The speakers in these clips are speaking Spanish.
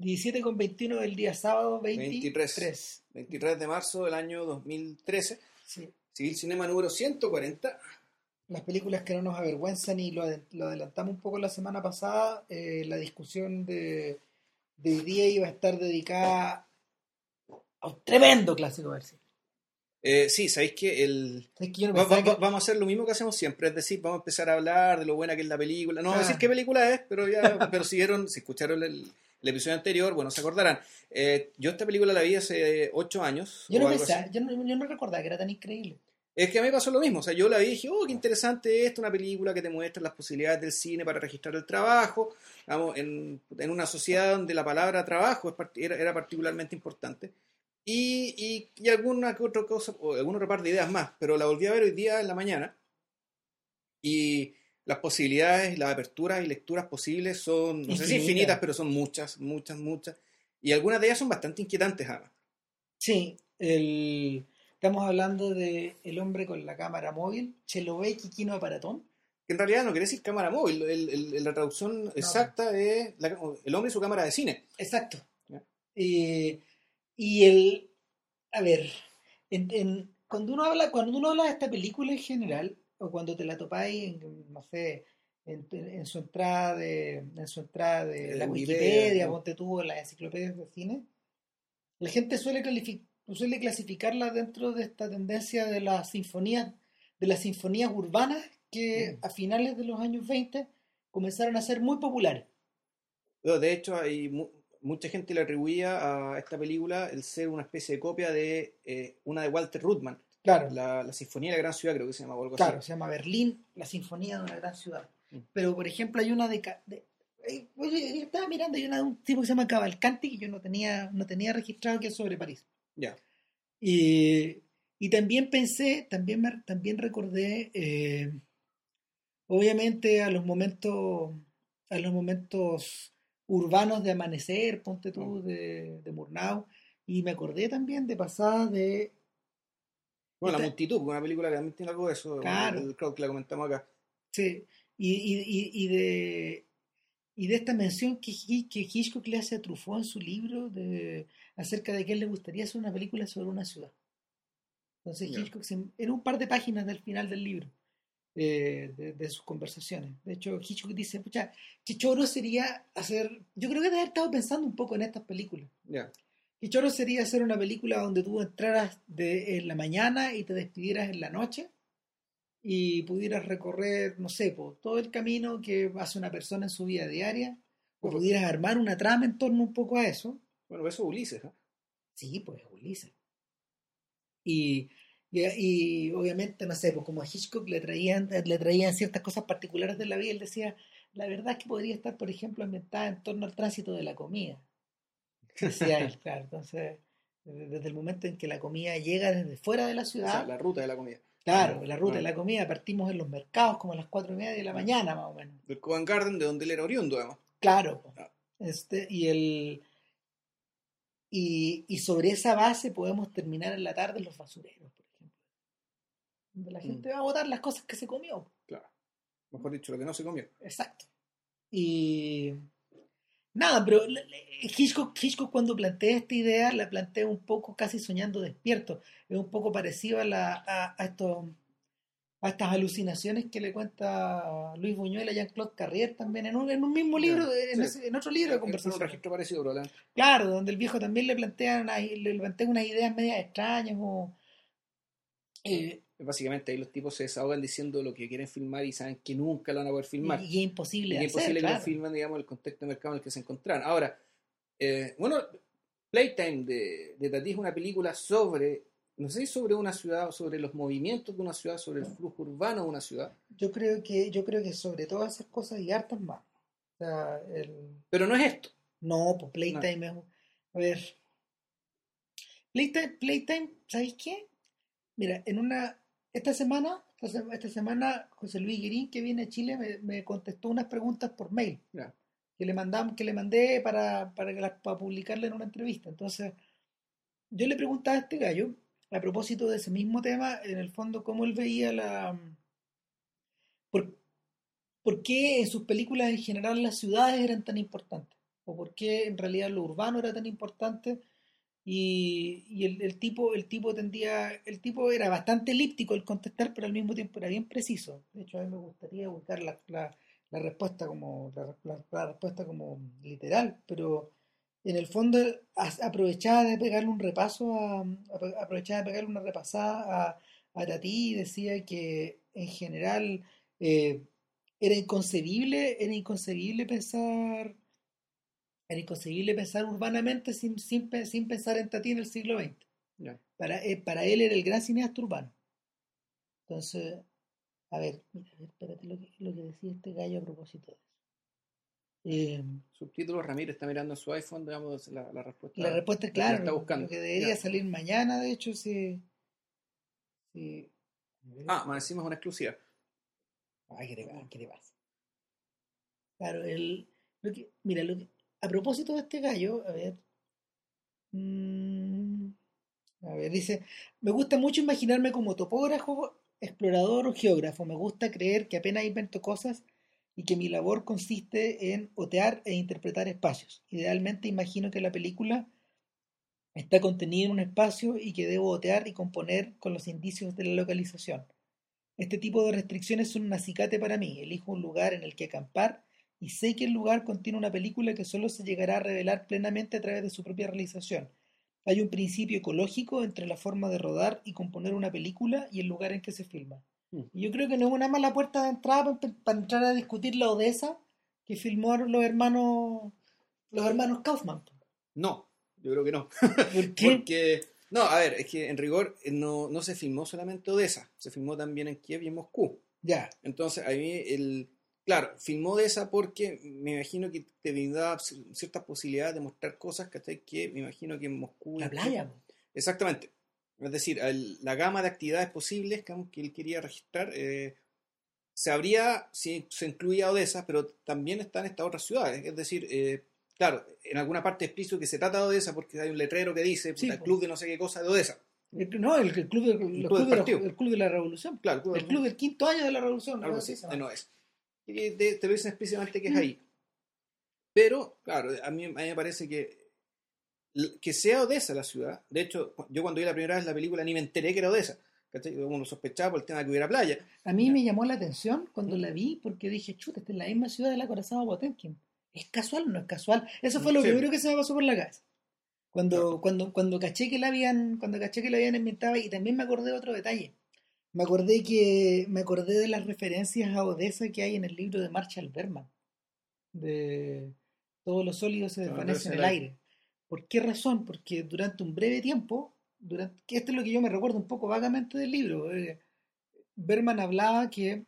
17 con 21 del día sábado 23. 23. 23 de marzo del año 2013. Sí. Civil Cinema número 140. Las películas que no nos avergüenzan y lo, lo adelantamos un poco la semana pasada, eh, la discusión de, de hoy día iba a estar dedicada a un tremendo clásico del cine. Eh, sí, sabéis que el... Que va- va- que- vamos a hacer lo mismo que hacemos siempre, es decir, vamos a empezar a hablar de lo buena que es la película. No vamos a Ah. decir qué película es, pero ya, pero si vieron, si escucharon el, el episodio anterior, bueno, se acordarán. Eh, yo esta película la vi hace 8 años. yo no pensaba, yo no, yo no recordaba que era tan increíble. Es que a mí pasó lo mismo, o sea, yo la vi y dije, oh, qué interesante esto, una película que te muestra las posibilidades del cine para registrar el trabajo, vamos, en, en una sociedad donde la palabra trabajo era, era particularmente importante, y, y, y alguna que otra cosa, o alguna otra par de ideas más, pero la volví a ver hoy día en la mañana, y las posibilidades, las aperturas y lecturas posibles son, no sé si Infinitas. infinitas, pero son muchas, muchas, muchas, y algunas de ellas son bastante inquietantes, además. Sí, el, estamos hablando de El hombre con la cámara móvil, Chelovey Kikino Aparatón. que en realidad no quiere decir cámara móvil, el- el- la traducción exacta es la- el hombre y su cámara de cine. Exacto. Ya. Eh, y el, a ver, en- en- cuando uno habla, cuando uno habla de esta película en general, o cuando te la topáis, no sé, en, en su entrada de, en su entrada de la Wikipedia, ¿no? ponte tú en las enciclopedias de cine, la gente suele, suele clasificarla dentro de esta tendencia de las sinfonías, de las sinfonías urbanas que Mm. a finales de los años 20 comenzaron a ser muy populares. Pero, De hecho, hay mu- mucha gente le atribuía a esta película el ser una especie de copia de eh, una de Walter Ruttmann, Claro. la, la Sinfonía de la Gran Ciudad, creo que se llama algo Claro, así. se llama Berlín, la sinfonía de una gran ciudad. Mm. Pero, por ejemplo, hay una de... de- eh, oye, yo estaba mirando, hay una de un tipo que se llama Cavalcanti que yo no tenía, no tenía registrado que es sobre París. Ya. Y, y también pensé, también, me- también recordé, eh, obviamente, a los momentos, a los momentos urbanos de amanecer, ponte tú, Mm. de, de Murnau, y me acordé también de pasadas de Bueno, La Multitud, una película que también tiene algo de eso, Claro. el- creo que la comentamos acá. Sí, y, y, y, de y de esta mención que, que Hitchcock le hace a Truffaut en su libro de, acerca de que él le gustaría hacer una película sobre una ciudad. Entonces. Hitchcock, se- en un par de páginas del final del libro, eh, de, de sus conversaciones. De hecho, Hitchcock dice, pucha, qué choro sería hacer, yo creo que debe haber estado pensando un poco en estas películas. Ya. Qué choro sería hacer una película donde tú entraras de, en la mañana y te despidieras en la noche y pudieras recorrer, no sé, po, todo el camino que hace una persona en su vida diaria, o pudieras armar una trama en torno un poco a eso. Bueno, eso es Ulises, ¿eh? Sí, pues Ulises. Y, y, y obviamente, no sé, pues como a Hitchcock le traían, le traían ciertas cosas particulares de la vida, él decía, la verdad es que podría estar, por ejemplo, ambientada en torno al tránsito de la comida. Decía él, claro. Entonces, desde el momento en que la comida llega desde fuera de la O ciudad, sea, la ruta de la comida. claro, la ruta de la comida, partimos en los mercados como a las cuatro y media de la mañana, más o menos. Del Covent Garden, de donde él era oriundo, además. Claro. Ah. Este, y el y, y sobre esa base podemos terminar en la tarde en los basureros, por ejemplo. Donde la Mm. gente va a botar las cosas que se comió. Claro. Mejor dicho, lo que no se comió. Exacto. Y nada, pero Hitchcock, Hitchcock cuando plantea esta idea la plantea un poco casi soñando despierto. Es un poco parecido a, la, a, a estos a estas alucinaciones que le cuenta Luis Buñuel a Jean-Claude Carrier también en un, en un mismo libro, en, sí. ese- en otro libro de un conversación. registro parecido. Claro, donde el viejo también le plantea, una- le plantea unas ideas medias extrañas o... eh, Básicamente ahí los tipos se desahogan diciendo lo que quieren filmar y saben que nunca lo van a poder filmar. y, es imposible Y es hacer, imposible que claro. lo filmen, digamos, el contexto de mercado en el que se encontraran. Ahora, eh, bueno, Playtime de, de Tati es una película sobre, no sé si sobre una ciudad, o sobre los movimientos de una ciudad, sobre el flujo urbano de una ciudad, Yo creo que, yo creo que sobre todas esas cosas y hartas más. O sea, el... pero no es esto. No, pues Playtime es... A ver... Playtime, Playtime, ¿sabéis qué? Mira, en una... Esta semana, esta, se- esta semana, José Luis Guirín, que viene a Chile, me, me contestó unas preguntas por mail que le mandamos, que le mandé para, para, que las- para publicarle en una entrevista. Entonces, yo le preguntaba a este gallo, a propósito de ese mismo tema, en el fondo, cómo él veía la... ¿Por, por qué en sus películas en general las ciudades eran tan importantes? o por qué en realidad lo urbano era tan importante y, y el, tipo el tipo tendía el tipo era bastante elíptico el contestar pero al mismo tiempo era bien preciso. De hecho a mí me gustaría buscar la, la, la respuesta como la, respuesta como literal pero en el fondo aprovechaba de pegarle un repaso a, apro- aprovechaba de pegarle una repasada a, a Tati y decía que en general eh, era inconcebible era inconcebible pensar era inconcebible pensar urbanamente sin, sin, sin pensar en Tati en el siglo XX para, eh, para él era el gran cineasta urbano entonces a ver, mira, espérate lo que, lo que decía este gallo a propósito de eso Eh, Subtítulos, Ramírez está mirando su iPhone, digamos, la, la respuesta. La respuesta es que clara, está lo- buscando. lo que debería Ya. salir mañana, de hecho, si... si- Ah, más encima es una exclusiva. Ay, ¿qué te, pasa? Claro, el, lo que, mira, lo que- a propósito de este gallo, a ver... mm, a ver, dice, me gusta mucho imaginarme como topógrafo, explorador o geógrafo. Me gusta creer que apenas invento cosas y que mi labor consiste en otear e interpretar espacios. Idealmente imagino que la película está contenida en un espacio y que debo otear y componer con los indicios de la localización. Este tipo de restricciones son un acicate para mí. Elijo un lugar en el que acampar y sé que el lugar contiene una película que solo se llegará a revelar plenamente a través de su propia realización. Hay un principio ecológico entre la forma de rodar y componer una película y el lugar en que se filma. Mm. Y yo creo que no es una mala puerta de entrada para, para entrar a discutir la Odessa que filmaron los hermanos los hermanos Kaufman. No, yo creo que no. ¿Por qué? Porque, no, a ver, es que en rigor eh, no, no se filmó solamente Odessa, se filmó también en Kiev y en Moscú. Ya, Entonces, a mí, el, claro, filmó Odessa porque me imagino que te brindaba ci- ciertas posibilidades de mostrar cosas ¿cachai? que me imagino que en Moscú. la playa. Exactamente. Es decir, el- la gama de actividades posibles que, él quería registrar eh, se habría, si se incluía Odessa, pero también están estas otras ciudades. Es decir, eh, claro, en alguna parte explico que se trata de Odessa porque hay un letrero que dice Sí, el pues. club de no sé qué cosa de Odessa. El- no, el, el club, de, el club club de el club de la revolución. Claro, el club, El club del quinto año de la revolución. algo así, de no es. Y de- te lo dicen explícitamente que es Mm. ahí. Pero, claro, a mí, a mí me parece que que sea Odessa la ciudad. De hecho, yo cuando vi la primera vez la película ni me enteré que era Odessa. ¿cachai? Como lo sospechaba por el tema de que hubiera playa. A mí me llamó la atención cuando la vi porque dije, chuta, esta es la misma ciudad de la Corazón Potemkin. ¿Es casual o no es casual? Eso fue lo Sí. primero que se me pasó por la cabeza. Cuando, cuando, cuando caché que la habían, cuando caché que la habían inventado, y también me acordé de otro detalle. Me acordé que, me acordé de las referencias a Odessa que hay en el libro de Marshall Berman. De todos los sólidos se desvanecen en el aire. ¿Por qué razón? Porque durante un breve tiempo, durante, que esto es lo que yo me recuerdo un poco vagamente del libro, eh, Berman hablaba que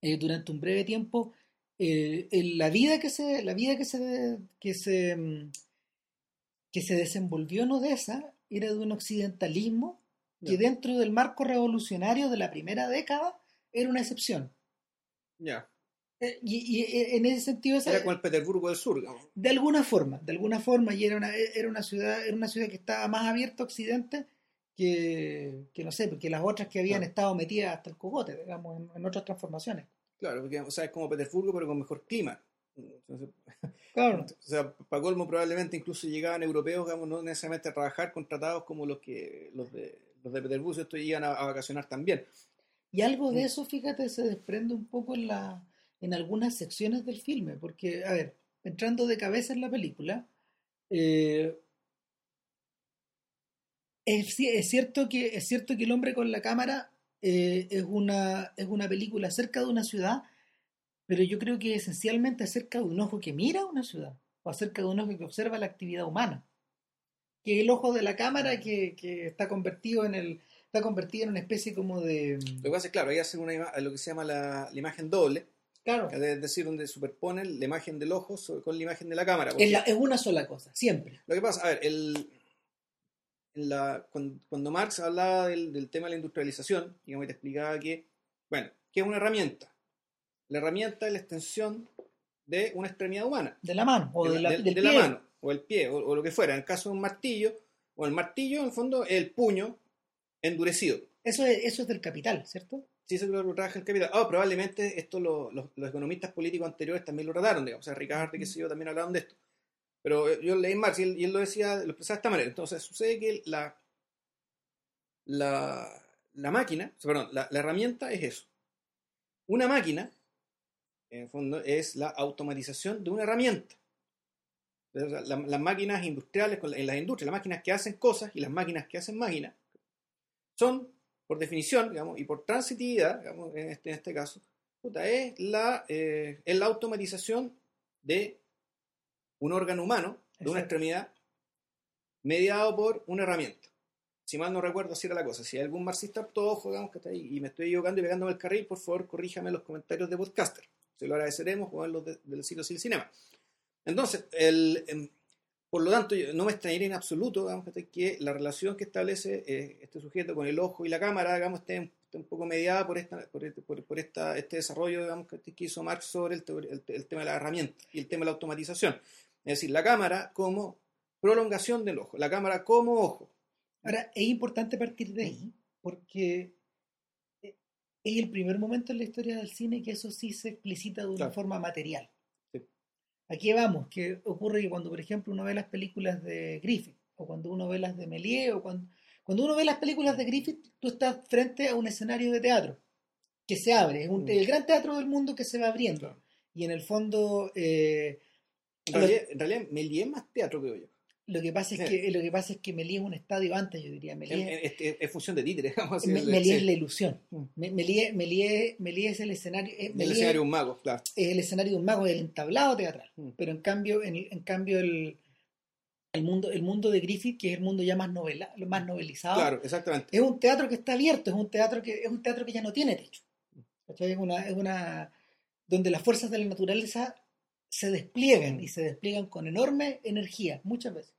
eh, durante un breve tiempo eh, el- la vida que se la vida que se que se mm, que se desenvolvió en Odessa era de un occidentalismo que dentro del marco revolucionario de la primera década era una excepción Ya. Eh, y, y, eh, en ese sentido esa- Era como el Petersburgo del Sur, digamos. de alguna forma, de alguna forma, y era una, era una ciudad, era una ciudad que estaba más abierta a Occidente que, que no sé, porque las otras que habían Claro. estado metidas hasta el cogote, digamos, en, en otras transformaciones. Claro, porque o sea, es como Petersburgo, pero con mejor clima. Entonces, Claro. o sea, para colmo probablemente incluso llegaban europeos, digamos, no necesariamente a trabajar contratados como los que los de los de Petersburgo, esto iban a, a vacacionar también. Y algo de Mm. eso, fíjate, se desprende un poco en la, en algunas secciones del filme, porque, a ver, entrando de cabeza en la película, eh, es, es cierto que, es cierto que El hombre con la cámara eh, es, una, es una película acerca de una ciudad, pero yo creo que esencialmente acerca de un ojo que mira una ciudad, o acerca de un ojo que observa la actividad humana. Que el ojo de la cámara que, que está convertido en el está convertido en una especie como de Lo que pasa es, claro, que hacer una lo que se llama la, la imagen doble, claro es decir, donde superponen la imagen del ojo con la imagen de la cámara. Es, la- es una sola cosa, siempre. Lo que pasa, a ver, el, en la, cuando, cuando Marx hablaba del, del tema de la industrialización, digamos, y te explicaba que, bueno, que es una herramienta. La herramienta es la extensión de una extremidad humana, De la mano, o de, la, de- del de la mano, o el pie, o, o lo que fuera. En el caso de un martillo, o el martillo, en el fondo, es el puño endurecido. Eso es, eso es del capital, ¿cierto? Sí, eso lo trabaja el capital. Ah, probablemente esto lo- los, los economistas políticos anteriores también lo trataron, digamos. O sea, Ricardo, qué sé yo, también hablaron de esto. Pero eh, yo leí Marx y él, y él lo decía, lo expresaba de esta manera. Entonces sucede que la, la, la máquina, perdón, la, la herramienta es eso. Una máquina, en el fondo, es la automatización de una herramienta. La- las máquinas industriales, en las industrias, las máquinas que hacen cosas y las máquinas que hacen máquinas, son, por definición, digamos, y por transitividad, digamos, en este, en este caso, puta, es, la, eh, es la automatización de un órgano humano, de una Exacto. extremidad, mediado por una herramienta. Si mal no recuerdo, así era la cosa. Si hay algún marxista ortodoxo, digamos, que está ahí y me estoy equivocando y pegándome el carril, por favor, corríjame en los comentarios de Podcaster. Se lo agradeceremos o en los de- del sitio Sin Cinema. Entonces, el, em, por lo tanto, no me extrañaría en absoluto digamos, que, la relación que establece eh, este sujeto con el ojo y la cámara digamos, esté, esté un poco mediada por, esta, por, este, por- por esta, este desarrollo digamos, que, hizo Marx sobre el, el- el tema de la herramienta y el tema de la automatización. Es decir, la cámara como prolongación del ojo, la cámara como ojo. Ahora, es importante partir de ahí, porque eh, es el primer momento en la historia del cine que eso sí se explicita de una Claro. forma material. Sí. Aquí vamos, que ocurre que cuando, por ejemplo, uno ve las películas de Griffith, o cuando uno ve las de Méliès, o cuando, cuando uno ve las películas de Griffith, tú estás frente a un escenario de teatro que se abre, es un- Mm. el gran teatro del mundo que se va abriendo. Claro. Y en el fondo, eh, En realidad, en realidad Méliès es más teatro, creo yo. Lo que pasa es Sí. que lo que pasa es que es un estadio antes, yo diría. Es función de títere, digamos. Me- el- sí, es la ilusión. Mm. Me- Méliès, Méliès- Méliès es el escenario, eh, el Méliès escenario de un mago, claro. es el escenario de un mago, es el entablado teatral. Mm. Pero en cambio, en, en cambio el, el mundo, el mundo de Griffith, que es el mundo ya más novela, más novelizado, Claro, exactamente. es un teatro que está abierto, es un teatro que, es un teatro que ya no tiene techo. ¿Cachai? Es una, es una donde las fuerzas de la naturaleza se despliegan y se despliegan con enorme energía, muchas veces.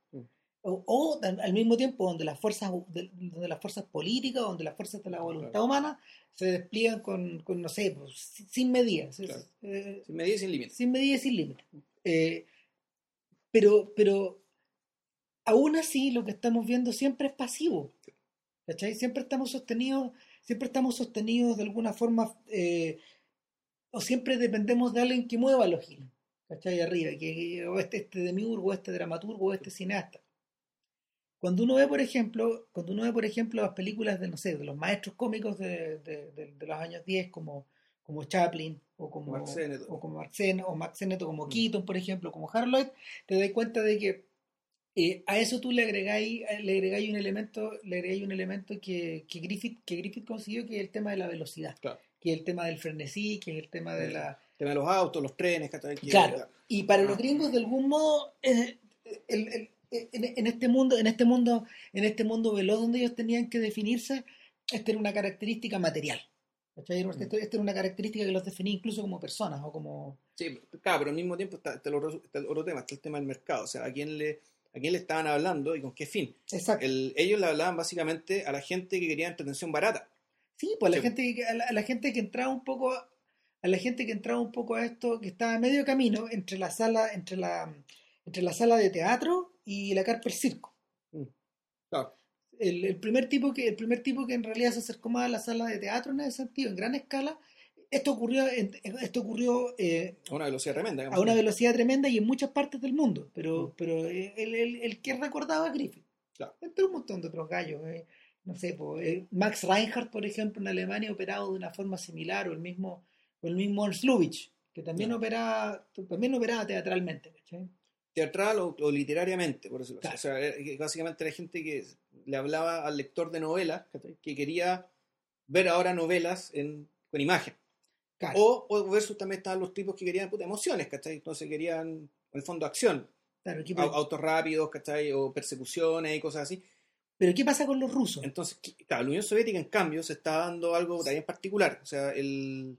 O, o al mismo tiempo donde las fuerzas de- donde las fuerzas políticas, donde las fuerzas de la voluntad Claro. humana se despliegan con, con, no sé, pues, sin- medidas. Claro. Eh, Sin medida y sin límites. sin medida y sin límite. Eh, pero, pero aún así lo que estamos viendo siempre es pasivo. ¿cachai? Siempre estamos sostenidos, siempre estamos sostenidos de alguna forma, eh, o siempre dependemos de alguien que mueva los hilos, ¿cachai? Arriba, que, o este, este demiurgo, o este dramaturgo, o este cineasta. Cuando uno ve, por ejemplo, cuando uno ve, por ejemplo, las películas de, no sé, de los maestros cómicos de, de- de- de los años 10, como, como Chaplin, o como Mark Sennett. o como Mark Sennett, o Max Sennett, o como Mm. Keaton, por ejemplo, como Harold Lloyd, te das cuenta de que eh, a eso tú le agregáis, le agregáis un elemento, le agregáis un elemento que, que Griffith, que Griffith consiguió, que es el tema de la velocidad, Claro. que es el tema del frenesí, que es el tema de Sí. la, El tema de los autos, los trenes. Que- Claro. Y para Ah. los gringos, de algún modo, eh, el- el- en, en este mundo, en este mundo, en este mundo veloz donde ellos tenían que definirse, esta era una característica material. ¿cachai? Mm. Esta era una característica que los definía incluso como personas o como. Sí, claro, pero al mismo tiempo está, está el otro, está el otro tema, está el tema del mercado. O sea, a quién le, a quién le estaban hablando y con qué fin. Exacto. El- ellos le hablaban básicamente a la gente que quería entretención barata. Sí, pues a la Sí. gente, a la, a la gente que entraba un poco, a a la gente que entraba un poco a esto, que estaba a medio camino entre la sala, entre la, entre la sala de teatro y la carpa del circo. Claro. el, el primer tipo que el primer tipo que en realidad se acercó más a la sala de teatro en ese sentido en gran escala esto ocurrió esto ocurrió eh, A una velocidad tremenda. a una velocidad tremenda y en muchas partes del mundo pero Mm. pero el, el- el que recordaba a Griffith Claro. entre un montón de otros gallos eh, no sé eh, Max Reinhardt por ejemplo en Alemania operado de una forma similar o el mismo o el mismo Ernst Lubitsch que también Claro. operaba también operaba teatralmente ¿cachai? Teatral o, o literariamente, por eso. Claro. O sea, era- que básicamente era gente que le hablaba al lector de novelas, ¿cachai? que quería ver ahora novelas en, con imagen. Claro. O, o versus también estaban los tipos que querían puta, emociones, ¿cachai? Entonces querían, en el fondo, acción. Claro, ¿qué- Au- autos rápidos, ¿cachai? O persecuciones y cosas así. pero qué pasa con los rusos Entonces, claro, la Unión Soviética, en cambio, se está dando algo también particular. O sea, el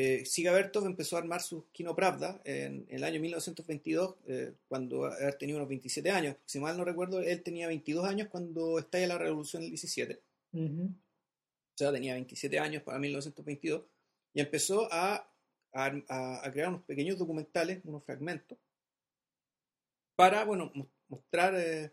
eh, Siga Bertov empezó a armar su Kino Pravda en, en el año 1922, eh, cuando haber tenido unos 27 años. Si mal no recuerdo, él tenía 22 años cuando estalla la revolución del 17. Ujú. O sea, tenía 27 años para 1922. Y empezó a, a, a- crear unos pequeños documentales, unos fragmentos, para, bueno, mos- mostrar, eh,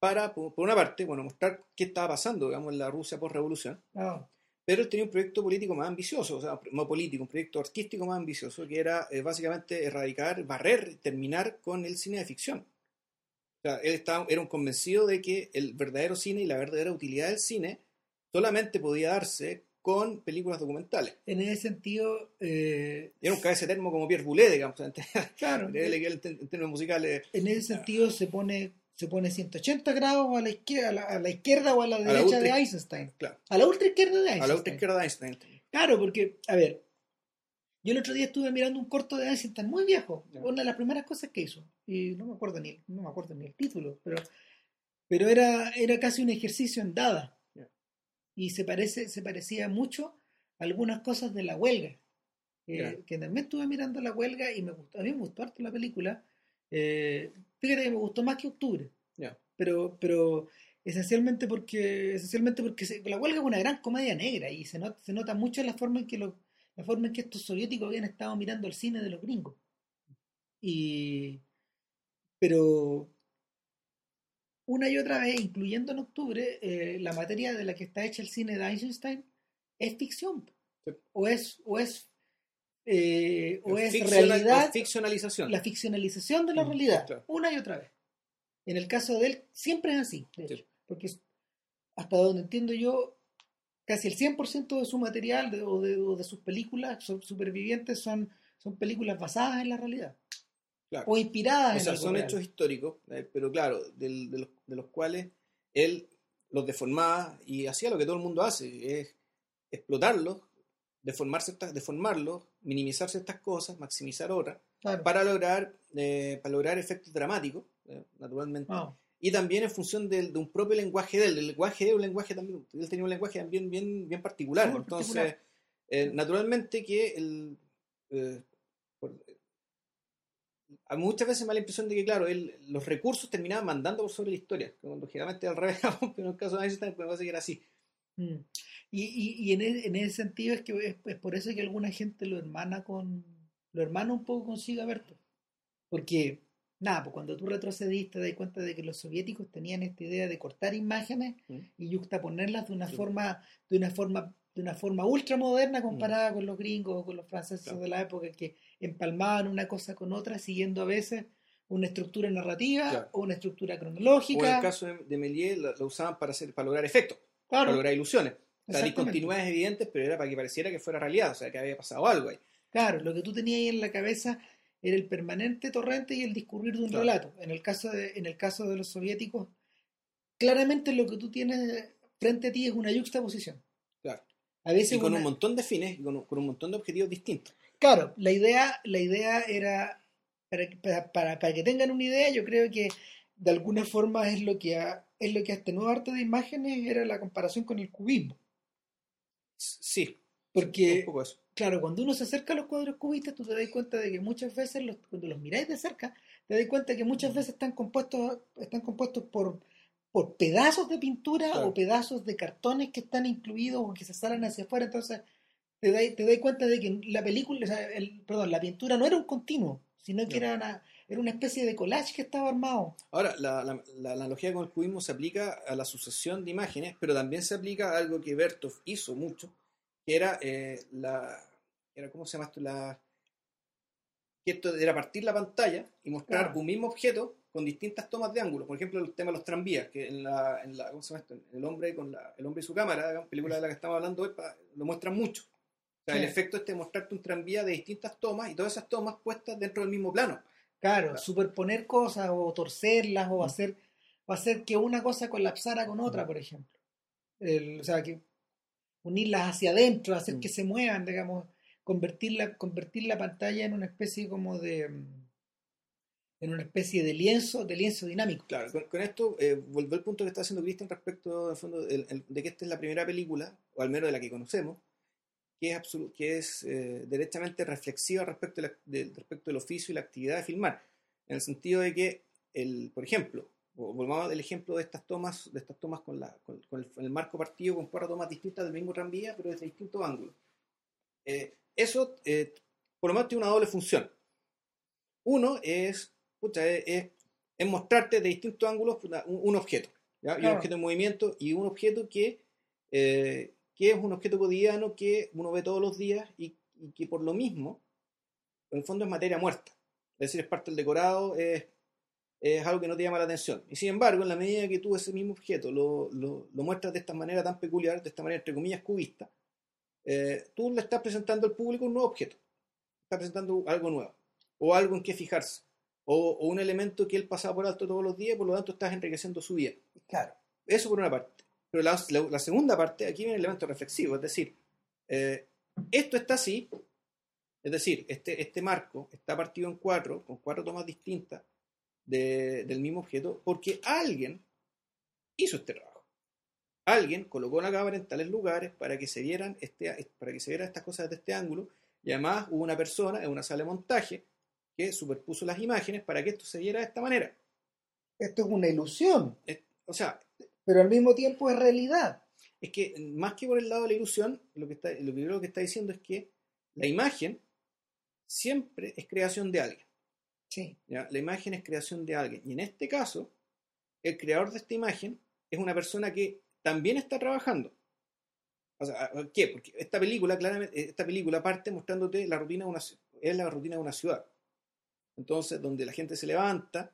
para, por por una parte, bueno, mostrar qué estaba pasando, digamos, en la Rusia post-revolución, Ah, pero él tenía un proyecto político más ambicioso, o sea, no político, un proyecto artístico más ambicioso, que era eh, básicamente erradicar, barrer, terminar con el cine de ficción. O sea, él estaba, era un convencido de que el verdadero cine y la verdadera utilidad del cine solamente podía darse con películas documentales. En ese sentido... Eh, era un cabeza termo como Pierre Boulet, digamos, claro, en, términos musicales. En ese sentido se pone se pone 180 grados a la izquierda, a la, izquierda o a la derecha de Eisenstein. Claro. A la ultra izquierda de Eisenstein. A la ultra izquierda de Einstein. Claro, porque, a ver, yo el otro día estuve mirando un corto de Eisenstein muy viejo, una de las primeras cosas que hizo, y no me acuerdo ni, no me acuerdo ni el título, pero, pero era, era casi un ejercicio en dada. Y se, parece, se parecía mucho a algunas cosas de la huelga. Eh, que también estuve mirando la huelga y me gustó, a mí me gustó harto la película. Eh, fíjate que me gustó más que octubre. Pero, pero esencialmente porque, esencialmente porque la huelga es una gran comedia negra y se nota, se nota mucho la forma en que la forma en que estos soviéticos habían estado mirando el cine de los gringos. Y pero una y otra vez, incluyendo en octubre, eh, la materia de la que está hecha el cine de Einstein es ficción. O es, o es eh, o es realidad. ficcionalización. La ficcionalización de la realidad, una y otra vez. En el caso de él, siempre es así, porque hasta donde entiendo yo, casi el 100% de su material o, de, sus películas supervivientes son, son películas basadas en la realidad. O inspiradas o sea, son hechos históricos, eh, pero claro, de, los, de los cuales él los deformaba y hacía lo que todo el mundo hace, es explotarlos deformar ciertas, deformarlo, minimizar ciertas cosas, maximizar otras, para, lograr, eh, para lograr efectos dramáticos, eh, naturalmente. Ah. Y también en función de, un propio lenguaje de él. El lenguaje de un lenguaje también, él tenía un lenguaje también bien, bien particular. Entonces, eh, naturalmente que el, a muchas veces me da la impresión de que, claro, él, los recursos terminaban mandando por sobre la historia, cuando generalmente al revés, pero en el caso de Einstein, pues va a era así. Mm. Y, y, y en, e, en, ese sentido es que es, por eso que alguna gente lo hermana con lo hermana un poco con Sigaberto. Porque, nada, pues cuando tú retrocediste te das cuenta de que los soviéticos tenían esta idea de cortar imágenes mm. y juxtaponerlas de una forma, de una forma, de una forma ultra moderna comparada mm. con los gringos o con los franceses de la época que empalmaban una cosa con otra, siguiendo a veces una estructura narrativa o una estructura cronológica. O en el caso de, Méliès lo, usaban para hacer, para lograr efectos, para lograr ilusiones. Sea, discontinuidades evidentes, pero era para que pareciera que fuera realidad, o sea, que había pasado algo ahí. Claro, lo que tú tenías ahí en la cabeza era el permanente torrente y el discurrir de un relato. En el, caso de, en el caso de los soviéticos, claramente lo que tú tienes frente a ti es una yuxtaposición. Claro. A veces y con un montón de fines, con, con, un montón de objetivos distintos. Claro, la idea, la idea era, para, para, para, que tengan una idea, yo creo que de alguna forma es lo que es lo que hasta nuevo arte de imágenes era la comparación con el cubismo. Sí. Porque, claro, cuando uno se acerca a los cuadros cubistas, tú te das cuenta de que muchas veces, los, cuando los miráis de cerca, te das cuenta que muchas veces están compuestos, están compuestos por, por pedazos de pintura o pedazos de cartones que están incluidos o que se salen hacia afuera. Entonces, te das, te cuenta de que la película, el, perdón, la pintura no era un continuo, sino que era una era una especie de collage que estaba armado. Ahora, la, la, analogía con el cubismo se aplica a la sucesión de imágenes, pero también se aplica a algo que Bertov hizo mucho, que era eh, la. Era, ¿Cómo se llama esto? La, que esto era partir la pantalla y mostrar un mismo objeto con distintas tomas de ángulo. Por ejemplo, el tema de los tranvías, que en la, en la ¿cómo se llama esto? El hombre con la, el hombre y su cámara, película de la que estamos hablando lo muestran mucho. O sea, el efecto este de mostrarte un tranvía de distintas tomas y todas esas tomas puestas dentro del mismo plano. Claro, superponer cosas o torcerlas o mm. hacer, o hacer que una cosa colapsara con otra, mm. por ejemplo. o sea, que unirlas hacia adentro, hacer mm. que se muevan, digamos, convertir la, convertir la pantalla en una especie como de en una especie de lienzo, de lienzo dinámico. Claro, con, esto eh, vuelvo al punto que está haciendo Cristian respecto fondo, de que esta es la primera película, o al menos de la que conocemos, que es, que es eh, derechamente reflexiva respecto, respecto del oficio y la actividad de filmar, en el sentido de que, el, por ejemplo, volvamos al ejemplo de estas tomas, de estas tomas con, la, con, el, marco partido con cuatro tomas distintas del mismo tranvía, pero desde distintos ángulos. Eh, eso, eh, por lo menos, tiene una doble función. Uno es, es, mostrarte de distintos ángulos un, objeto, un objeto en movimiento y un objeto que que es un objeto cotidiano que uno ve todos los días y, y que por lo mismo, en el fondo es materia muerta. Es decir, es parte del decorado, es, es algo que no te llama la atención. Y sin embargo, en la medida que tú ese mismo objeto lo, lo, lo muestras de esta manera tan peculiar, de esta manera entre comillas cubista, eh, tú le estás presentando al público un nuevo objeto. Estás presentando algo nuevo. O algo en que fijarse. O, o un elemento que él pasaba por alto todos los días, por lo tanto estás enriqueciendo su vida. Claro. Eso por una parte. Pero la, la, la segunda parte, aquí viene el elemento reflexivo, es decir, eh, esto está así, es decir, este, este marco está partido en cuatro, con cuatro tomas distintas de, del mismo objeto, porque alguien hizo este trabajo. Alguien colocó la cámara en tales lugares para que se vieran este, para que se vieran estas cosas desde este ángulo, y además hubo una persona en una sala de montaje que superpuso las imágenes para que esto se viera de esta manera. Esto es una ilusión. Es- o sea, pero al mismo tiempo es realidad. es que más que por el lado de la ilusión, lo que está, lo primero que está diciendo es que la imagen siempre es creación de alguien. Sí. ¿ya? La imagen es creación de alguien. Y en este caso, el creador de esta imagen es una persona que también está trabajando. O sea, ¿por ¿qué? Porque esta película, claramente, esta película parte mostrándote la rutina de una, es la rutina de una ciudad. Entonces, donde la gente se levanta,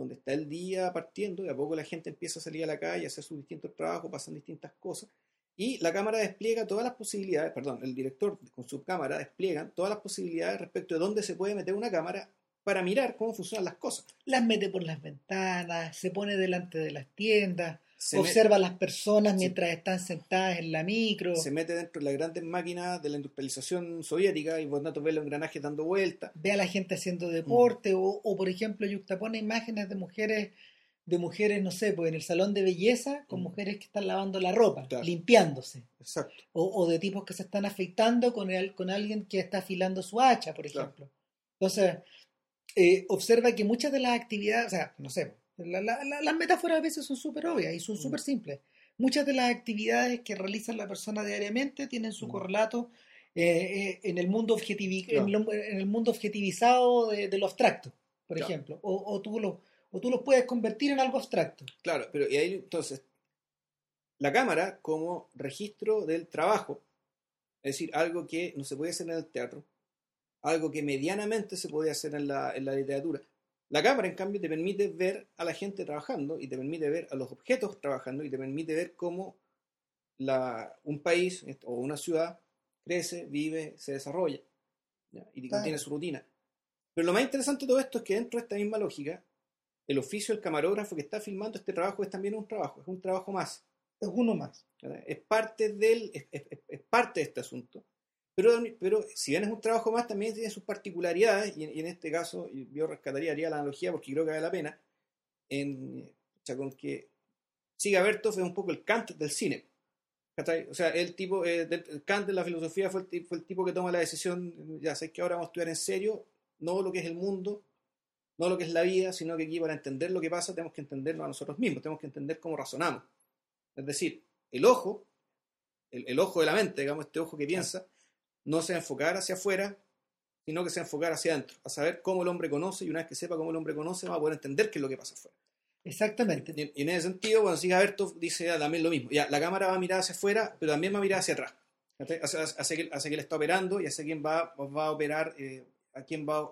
donde está el día partiendo, y a poco la gente empieza a salir a la calle, a hacer sus distintos trabajos, pasan distintas cosas, y la cámara despliega todas las posibilidades, perdón, el director con su cámara despliegan todas las posibilidades respecto de dónde se puede meter una cámara para mirar cómo funcionan las cosas. Las mete por las ventanas, se pone delante de las tiendas, Se, observa a las personas Sí. mientras están sentadas en la micro, se mete dentro de las grandes máquinas de la industrialización soviética y por tanto ve los engranajes dando vueltas. ve a la gente haciendo Mm. deporte, o, o, por ejemplo yuxtapone imágenes de mujeres, de mujeres, no sé, pues en el salón de belleza, con Mm. mujeres que están lavando la ropa, Claro. limpiándose. Exacto. o, o de tipos que se están afeitando con, el, con alguien que está afilando su hacha, por Claro. ejemplo. Entonces, eh, observa que muchas de las actividades, o sea, no sé, la- la- la- las metáforas a veces son súper obvias y son Mm. súper simples. Muchas de las actividades que realiza la persona diariamente tienen su Mm. correlato eh, eh, en, el mundo objetivi- Claro. en, lo- en el mundo objetivizado de, de lo abstracto, por Claro. ejemplo. O, o tú lo, o tú los puedes convertir en algo abstracto. Claro, pero y ahí entonces, la cámara como registro del trabajo, es decir, algo que no se puede hacer en el teatro, algo que medianamente se puede hacer en la, en la literatura. La cámara, en cambio, te permite ver a la gente trabajando y te permite ver a los objetos trabajando y te permite ver cómo la, un país o una ciudad crece, vive, se desarrolla ¿ya? y Claro. tiene su rutina. Pero lo más interesante de todo esto es que dentro de esta misma lógica, el oficio del camarógrafo que está filmando este trabajo es también un trabajo, es un trabajo más. Es uno más. ¿verdad? Es parte del, es, es- es- es parte de este asunto. Pero, pero si bien es un trabajo más, también tiene sus particularidades, y, en- y en este caso yo rescataría, haría la analogía porque creo que vale la pena, en, o sea, con que Siga Bertov es un poco el Kant del cine. O sea, el tipo, eh, del- el Kant de la filosofía fue el, fue el tipo que toma la decisión, ya sé que ahora vamos a estudiar en serio, no lo que es el mundo, no lo que es la vida, sino que aquí para entender lo que pasa tenemos que entendernos a nosotros mismos, tenemos que entender cómo razonamos. Es decir, el ojo, el, el ojo de la mente, digamos, este ojo que piensa, no se enfocar hacia afuera, sino que se enfocar hacia adentro, a saber cómo el hombre conoce, y una vez que sepa cómo el hombre conoce, va a poder entender qué es lo que pasa afuera. Exactamente. Y, y en ese sentido, cuando siga Bertov dice ya, también lo mismo. Ya, la cámara va a mirar hacia afuera, pero también va a mirar hacia atrás. Hacia, hacia que, hacia que él está operando y hacia quién va, va a operar, eh, a quién va,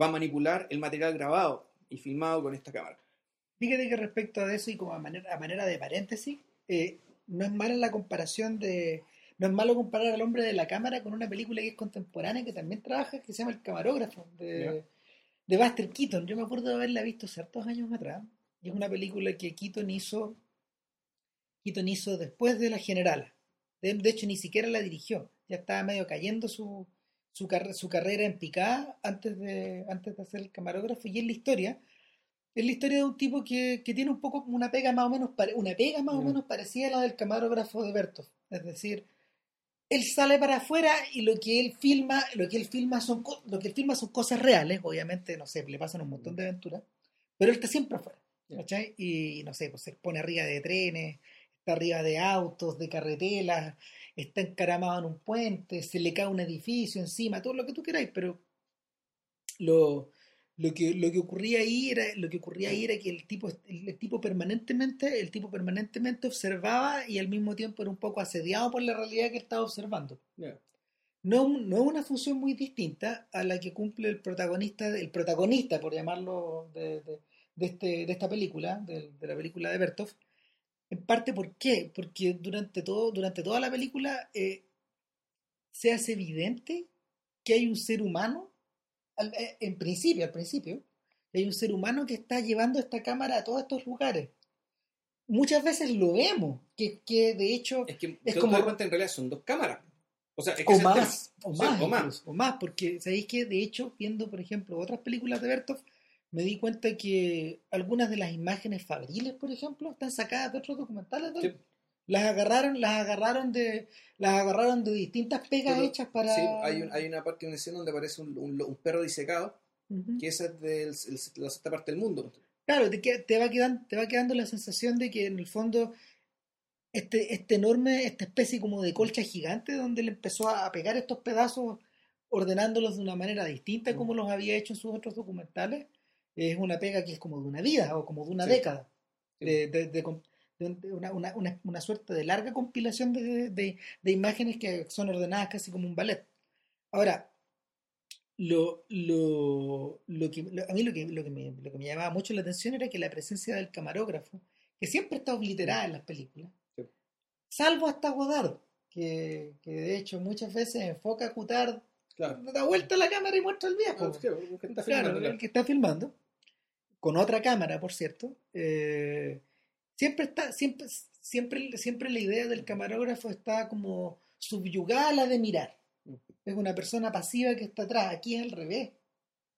va a manipular el material grabado y filmado con esta cámara. Fíjate que respecto a eso y como a manera, a manera de paréntesis, eh, no es mala la comparación de... No es malo comparar al hombre de la cámara con una película que es contemporánea que también trabaja, que se llama El camarógrafo, de, de Buster Keaton. Yo me acuerdo de haberla visto ciertos años atrás. Y es una película que Keaton hizo, Keaton hizo después de La Generala. De, de hecho, ni siquiera la dirigió. Ya estaba medio cayendo su, su, carre- su carrera en picada antes de, antes de hacer el camarógrafo. Y es la historia es la historia de un tipo que, que tiene un poco una pega más o menos una pega más o menos parecida a la del camarógrafo de Bertov. Es decir, él sale para afuera y lo que él filma, lo que él filma son lo que él filma son cosas reales, obviamente, no sé, le pasan un montón de aventuras, pero él está siempre afuera. ¿cachai? Y no sé, pues se pone arriba de trenes, está arriba de autos, de carretelas, está encaramado en un puente, se le cae un edificio encima, todo lo que tú queráis, pero lo, lo que, lo que ocurría ahí era, lo que ocurría ahí era que el tipo, el, tipo permanentemente, el tipo permanentemente observaba y al mismo tiempo era un poco asediado por la realidad que estaba observando. No, no es una función muy distinta a la que cumple el protagonista, el protagonista, por llamarlo, de, de, este, de esta película, de, la película de Bertov. En parte, ¿por qué? Porque durante, todo, durante toda la película eh, se hace evidente que hay un ser humano en principio, al principio, hay un ser humano que está llevando esta cámara a todos estos lugares. Muchas veces lo vemos, que, que de hecho... Es que es como... en realidad son dos cámaras. O, sea, o, más, o, más, o, más, o más, porque sabéis que de hecho, viendo por ejemplo otras películas de Bertov, me di cuenta que algunas de las imágenes fabriles, por ejemplo, están sacadas de otros documentales. Las agarraron, las agarraron de, las agarraron de distintas pegas hechas para. Sí, hay, un, hay una parte, una escena donde aparece un, un, perro disecado, que esa es de la sexta parte del mundo. Claro, te, te, va quedando, te va quedando la sensación de que en el fondo este, este enorme, esta especie como de colcha gigante donde le empezó a pegar estos pedazos ordenándolos de una manera distinta como los había hecho en sus otros documentales, es una pega que es como de una vida o como de una década. De, de, una, una, una, una, suerte de larga compilación de, de, imágenes que son ordenadas casi como un ballet. Ahora, lo, lo, lo que, a mí lo que, lo, que me, lo que me llamaba mucho la atención era que la presencia del camarógrafo, que siempre está obliterada en las películas, salvo hasta Godard, que, que, de hecho muchas veces enfoca a Cutard, da vuelta la cámara y muestra el viejo. claro, el que está filmando, con otra cámara, por cierto. Eh, siempre está, siempre, siempre, siempre la idea del camarógrafo está como subyugada a la de mirar. Es una persona pasiva que está atrás. Aquí es al revés.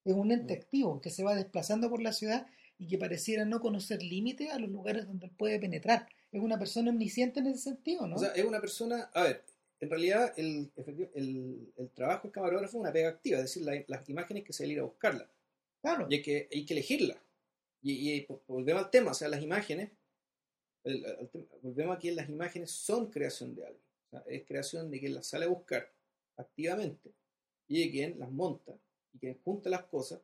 Es un ente activo que se va desplazando por la ciudad y que pareciera no conocer límites a los lugares donde puede penetrar. Es una persona omnisciente en ese sentido, ¿no? O sea, es una persona, a ver, en realidad el, el, el trabajo del camarógrafo es una pega activa, es decir, las imágenes que se debe ir a buscarlas. Claro. Y hay que, hay que elegirlas. Y, y volvemos al tema, o sea, las imágenes volvemos aquí en las imágenes son creación de alguien. es creación de quien las sale a buscar activamente y de quien las monta y quien junta las cosas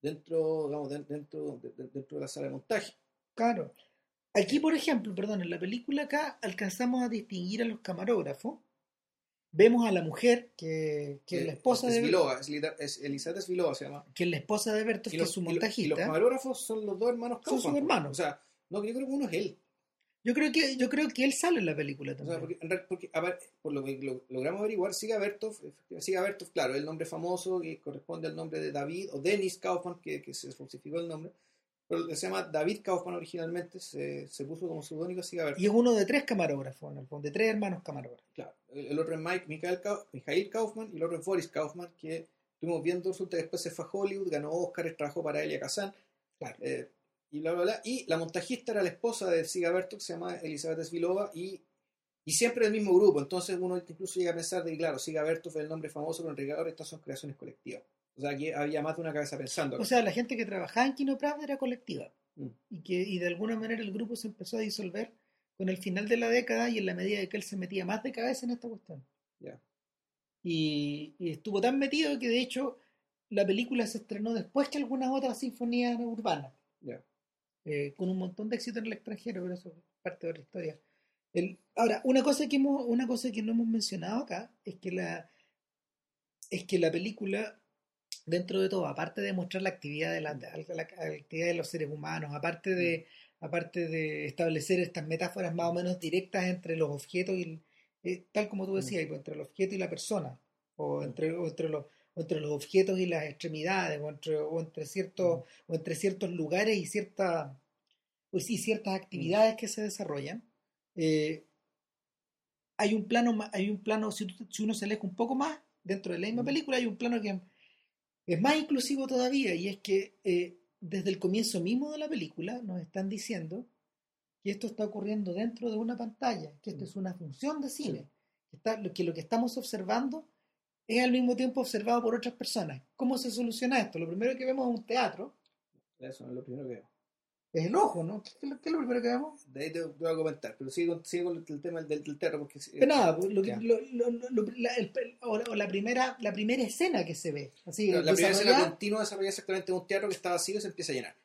dentro, digamos, dentro, dentro de la sala de montaje. Claro. Aquí, por ejemplo, perdón, en la película acá alcanzamos a distinguir a los camarógrafos. Vemos a la mujer que, que es la esposa de Vilova, es, Elizabeth Svilova se llama. Que es la esposa de Berto, que es su montajista. Y los camarógrafos son los dos hermanos Son sus hermanos. O sea, no, yo creo que uno es él. Yo creo que yo creo que él sale en la película también. porque, por lo que logramos averiguar, Siga Bertov, Siga Bertov, claro, el nombre famoso que corresponde al nombre de David o Dennis Kaufman, que, que se falsificó el nombre, pero se llama David Kaufman originalmente, se, se puso como seudónimo Siga Bertov. Y es uno de tres camarógrafos, en el fondo, de tres hermanos camarógrafos. Claro, el, otro es Mike, Michael, Kaufman y el otro es Boris Kaufman, que estuvimos viendo, resulta que después se fue a Hollywood, ganó Oscar, trabajó para Elia Kazan. Claro. Eh, y bla, bla, bla. Y la montajista era la esposa de Siga Bertok, que se llama Elizabeth Svilova, y, y siempre del mismo grupo. Entonces uno incluso llega a pensar de que, claro, Siga Bertok fue el nombre famoso, pero en realidad estas son creaciones colectivas. O sea, aquí había más de una cabeza pensando. O sea, la gente que trabajaba en Kino era colectiva. Mm. Y que y de alguna manera el grupo se empezó a disolver con el final de la década y en la medida de que él se metía más de cabeza en esta cuestión. Ya. Y, y, estuvo tan metido que de hecho la película se estrenó después que algunas otras sinfonías urbanas. Ya. Eh, con un montón de éxito en el extranjero, pero eso es parte de la historia. El, ahora, una cosa, que hemos, una cosa que no hemos mencionado acá es que la, es que la película, dentro de todo, aparte de mostrar la actividad de, la, actividad de los seres humanos, aparte de, mm. aparte de establecer estas metáforas más o menos directas entre los objetos y, eh, tal como tú mm. decías, entre el objeto y la persona, o entre, o entre los entre los objetos y las extremidades, o entre, o entre, ciertos, o entre ciertos lugares y, cierta, pues sí, ciertas actividades que se desarrollan. Eh, hay un plano, hay un plano si, uno se aleja un poco más dentro de la misma película, hay un plano que es más inclusivo todavía, y es que eh, desde el comienzo mismo de la película nos están diciendo que esto está ocurriendo dentro de una pantalla, que esto es una función de cine, que, está, que lo que estamos observando es al mismo tiempo observado por otras personas. ¿Cómo se soluciona esto? Lo primero que vemos es un teatro. Eso es lo primero que veo. es el ojo, ¿no? ¿Qué, es lo- qué es lo primero que vemos? De ahí te, voy a comentar, pero sigo, sigo con el tema del, del teatro porque... Pero nada, pues, lo que- lo- lo- la, el- o, o la primera la primera escena que se ve, así la primera escena desarrollada, continúa desarrolla exactamente un teatro que está vacío y se empieza a llenar.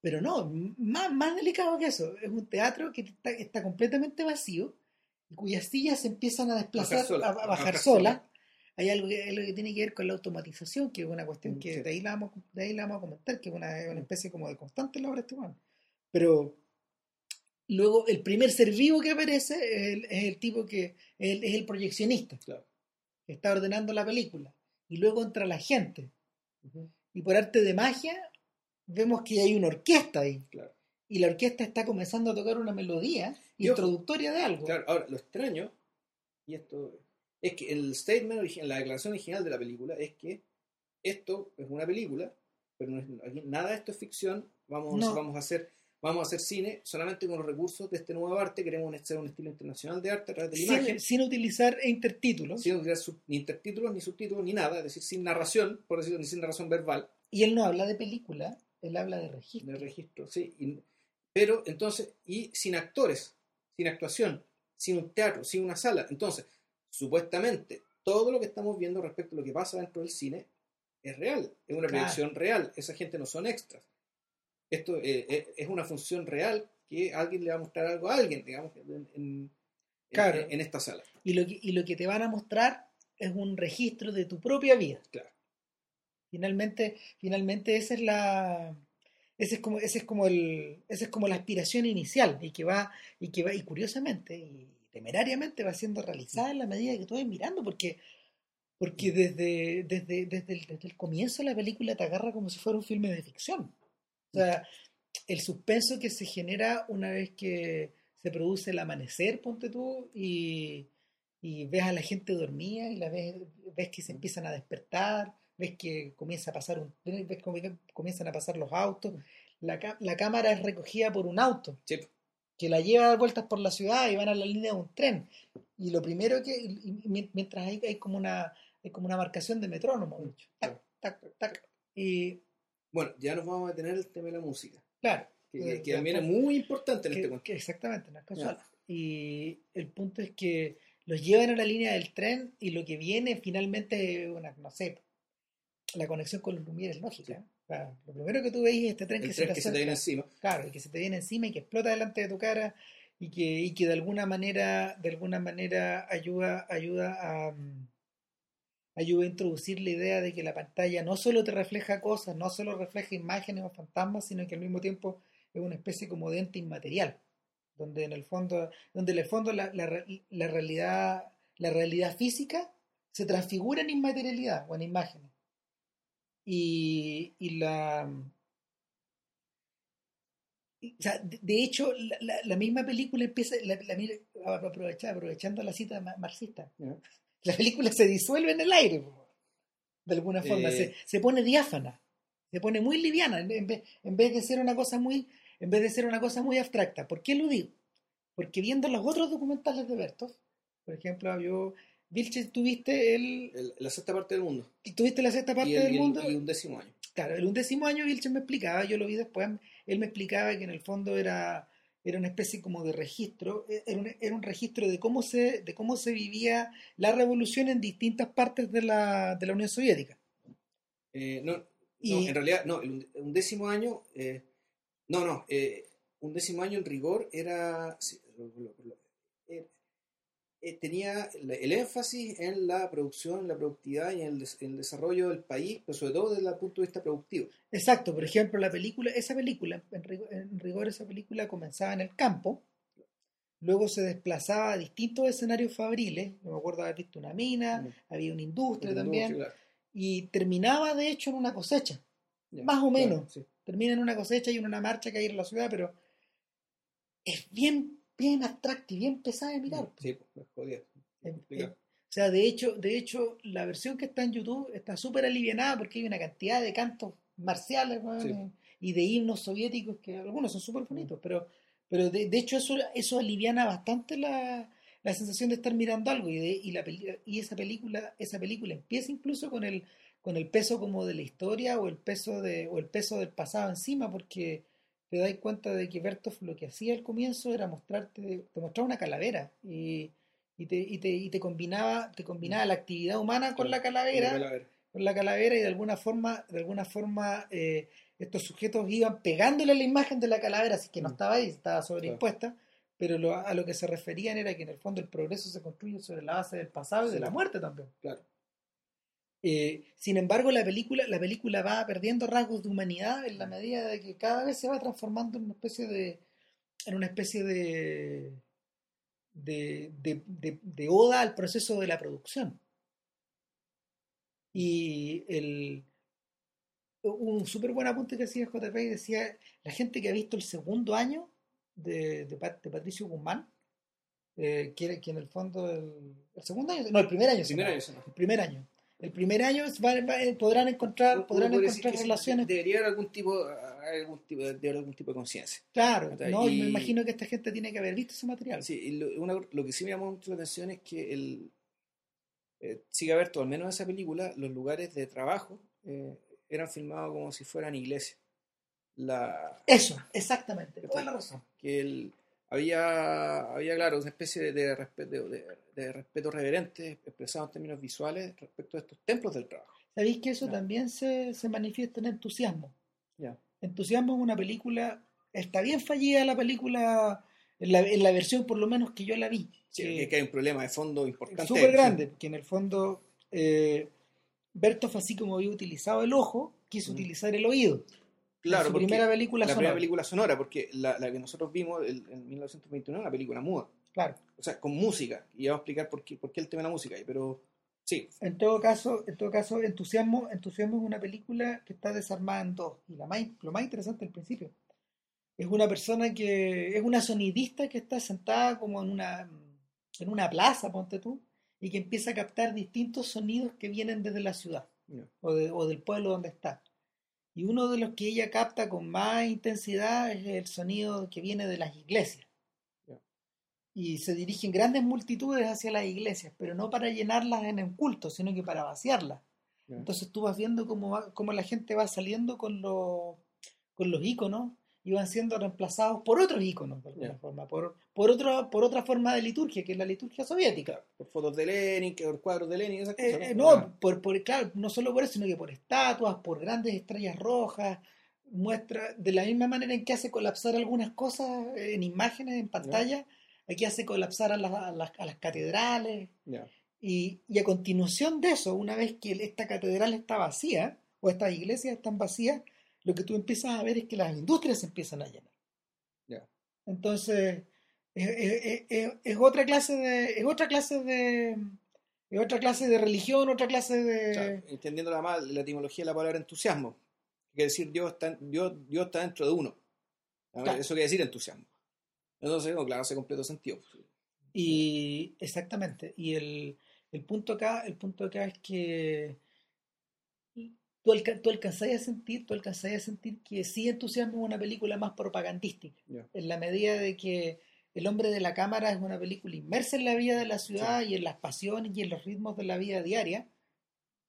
pero no, más, más delicado que eso, es un teatro que está, está completamente vacío y cuyas sillas se empiezan a desplazar, Bajar sola, a, a bajar bajar solas. Hay algo que, algo que tiene que ver con la automatización, que es una cuestión Mm, que sí. de, ahí la vamos, de ahí la vamos a comentar, que es una, una especie como de constante en la obra de este humano. Pero luego el primer ser vivo que aparece es el, es el tipo que es el, es el proyeccionista, Claro. que está ordenando la película. Y luego entra la gente. Y por arte de magia vemos que hay una orquesta ahí. Claro. Y la orquesta está comenzando a tocar una melodía introductoria de algo. Claro, ahora, lo extraño, y esto es que el statement, la declaración original de la película es que esto es una película, pero no es- nada de esto es ficción, vamos, No. vamos a hacer vamos a hacer cine solamente con los recursos de este nuevo arte, queremos hacer un estilo internacional de arte a través de la sin, imagen, sin utilizar intertítulos. sin utilizar sub- ni intertítulos, ni subtítulos, ni nada, es decir, sin narración, por decirlo, ni sin narración verbal, Y él no habla de película, él habla de registro. de registro, sí, y- pero entonces, y sin actores, sin actuación, sin un teatro, sin una sala. Entonces, supuestamente, todo lo que estamos viendo respecto a lo que pasa dentro del cine es real, es una Claro. proyección real, esa gente no son extras. Esto eh, eh, es una función real que alguien le va a mostrar algo a alguien, digamos, en, en- Claro. en- en esta sala. Y lo, que, y lo que te van a mostrar es un registro de tu propia vida. Claro. Finalmente, finalmente esa es la ese es como ese es como el esa es como la aspiración inicial y que va y que va y curiosamente y temerariamente va siendo realizada en la medida que tú vas mirando porque porque desde desde desde el, desde el comienzo la película te agarra como si fuera un filme de ficción. O sea, el suspenso que se genera una vez que se produce el amanecer, ponte tú, y, y ves a la gente dormida y la ves, ves que se empiezan a despertar, ves que comienza a pasar un ves comienzan a pasar los autos. La, ca- la cámara es recogida por un auto. Sí, que la lleva a dar vueltas por la ciudad y van a la línea de un tren. Y lo primero que, y- y mien- mientras hay, hay como una hay como una marcación de metrónomo, de hecho. Tac, tac, tac. Y Bueno, ya nos vamos a detener el tema de la música, claro, que, Eh, que también es muy importante en que- este cuento. que exactamente, no es casual. Y el punto es que los llevan a la línea del tren y lo que viene finalmente es una, no sé, la conexión con los Lumière es lógica. Lo primero que tú veis es este tren El que, tren se, que te se te viene encima. claro, y que se te viene encima y que explota delante de tu cara y que, y que de alguna manera, de alguna manera ayuda, ayuda a mm, ayuda a introducir la idea de que la pantalla no solo te refleja cosas, no solo refleja imágenes o fantasmas, sino que al mismo tiempo es una especie como de ente inmaterial, donde en el fondo, donde en el fondo la, la realidad, la realidad física se transfigura en inmaterialidad o en imágenes. Y, y la y, o sea, de, de hecho, la, la- la misma película empieza, la, aprovecha- aprovechando la cita ma- marxista, la película se disuelve en el aire, de alguna forma, Eh. se, se pone diáfana, se pone muy liviana, en, vez, en vez de ser una cosa muy, en vez de ser una cosa muy abstracta. ¿Por qué lo digo? Porque viendo los otros documentales de Bertov, por ejemplo, yo, Vilches, tuviste el, El- la sexta parte del mundo. tuviste la sexta parte y, el- del y mundo, y un décimo año. Claro, el undécimo año Vilches me explicaba, yo lo vi después, él me explicaba que en el fondo era, era una especie como de registro, e, era un, era un registro de cómo se, de cómo se vivía la revolución en distintas partes de la, de la Unión Soviética. Eh, no, no, en realidad, no, el un- un décimo año, eh, no, no, eh, un décimo año en rigor era, sí, lo- lo- lo- eh, tenía el, el énfasis en la producción, la productividad y en el, des- en el desarrollo del país, pero sobre todo desde el punto de vista productivo. Exacto, por ejemplo, la película, esa película, en rigor, en rigor esa película comenzaba en el campo, luego se desplazaba a distintos escenarios fabriles, no me acuerdo haber visto una mina, Mm. había una industria también, industria, claro. y terminaba de hecho en una cosecha. Más o claro, menos. sí. termina en una cosecha y en una marcha que hay en la ciudad, pero es bien, bien abstracto y bien pesada de mirar. Sí, pues, jodida. O sea, de hecho, de hecho, la versión que está en YouTube está súper alivianada porque hay una cantidad de cantos marciales Sí. y de himnos soviéticos que algunos son súper bonitos, pero, pero de, de hecho eso, eso aliviana bastante la, la sensación de estar mirando algo y, de, y, la, y esa película esa película empieza incluso con el con el peso como de la historia o el peso de o el peso del pasado encima porque te das cuenta de que Bertov lo que hacía al comienzo era mostrarte, te mostraba una calavera y, y, te, y, te, y te combinaba, te combinaba la actividad humana con la calavera, con la calavera y de alguna forma, de alguna forma eh, estos sujetos iban pegándole la imagen de la calavera, así que no Mm. estaba ahí, estaba sobreimpuesta, pero lo- a lo que se referían era que en el fondo el progreso se construye sobre la base del pasado y de la muerte también. Claro. Eh, sin embargo, la película, la película va perdiendo rasgos de humanidad en la medida de que cada vez se va transformando en una especie de, en una especie de, de, de, de- de oda al proceso de la producción. Y el, un súper buen apunte que hacía JP y decía, la gente que ha visto el segundo año de, de, Pat- de Patricio Guzmán, eh, que, que en el fondo el, el segundo año, no, el primer año, Primer el primer año. El primer año es- va- va- eh, podrán encontrar, podrán encontrar relaciones. Debería haber algún tipo, algún tipo, de, algún tipo de conciencia. Claro, no, y me imagino que esta gente tiene que haber visto ese material. Sí, y lo, una- lo que sí me llamó mucho la atención es que el eh, sigue Berto, al menos en esa película, los lugares de trabajo eh, eran filmados como si fueran iglesias. La, Eso, exactamente. Toda la razón. que el, había, había, claro, una especie de, de respeto, de, de respeto reverente expresado en términos visuales respecto a estos templos del trabajo. ¿Sabéis que eso también se, se manifiesta en entusiasmo? Ya. Entusiasmo es una película, está bien fallida la película, en la, en la versión por lo menos que yo la vi. Sí, que- que, hay un problema de fondo importante. súper grande, que en el fondo eh, Bertov, así como había utilizado el ojo, quiso Mm. utilizar el oído. Claro, su primera película la sonora. primera película sonora, porque la, la que nosotros vimos el- en 1929 es una película muda. Claro. O sea, con música. Y vamos a explicar por qué, por qué el tema de la música ahí. Pero sí, En todo caso, en todo caso, Entusiasmo, Entusiasmo es una película que está desarmada en dos. Y la más, lo más interesante al principio. Es una persona que es una sonidista que está sentada como en una en una plaza, ponte tú, y que empieza a captar distintos sonidos que vienen desde la ciudad Ya. o, de- o del pueblo donde está. Y uno de los que ella capta con más intensidad es el sonido que viene de las iglesias. Y se dirigen grandes multitudes hacia las iglesias, pero no para llenarlas en el culto, sino que para vaciarlas. Entonces tú vas viendo cómo, va- cómo la gente va saliendo con, los con los íconos y van siendo reemplazados por otros íconos, de alguna Ya. forma, por, por, otro, por otra forma de liturgia, que es la liturgia soviética. por fotos de Lenin, que por cuadros de Lenin, esas Eh, cosas. eh, ¿no? no, por, por, claro, no solo por eso, sino que por estatuas, por grandes estrellas rojas, muestra, de la misma manera en que hace colapsar algunas cosas eh, en imágenes, en pantalla, aquí hace colapsar a las, a las, a las catedrales, Ya. y, y a continuación de eso, una vez que esta catedral está vacía, o estas iglesias están vacías, lo que tú empiezas a ver es que las industrias se empiezan a llenar. Ya. Entonces, es, es- es- es otra clase de, es otra clase de, es otra clase de religión, otra clase de, O sea, entendiendo mal la etimología de la palabra entusiasmo. Quiere decir Dios está, Dios, Dios está dentro de uno. Claro. Eso quiere decir entusiasmo. Entonces, no, claro, hace completo sentido. Y exactamente. Y el, el punto acá, el punto acá es que tú, alca- tú alcanzás a sentir, tú alcanzás a sentir que sí entusiasmo es una película más propagandística, Ya. en la medida de que El hombre de la cámara es una película inmersa en la vida de la ciudad y en las pasiones y en los ritmos de la vida diaria.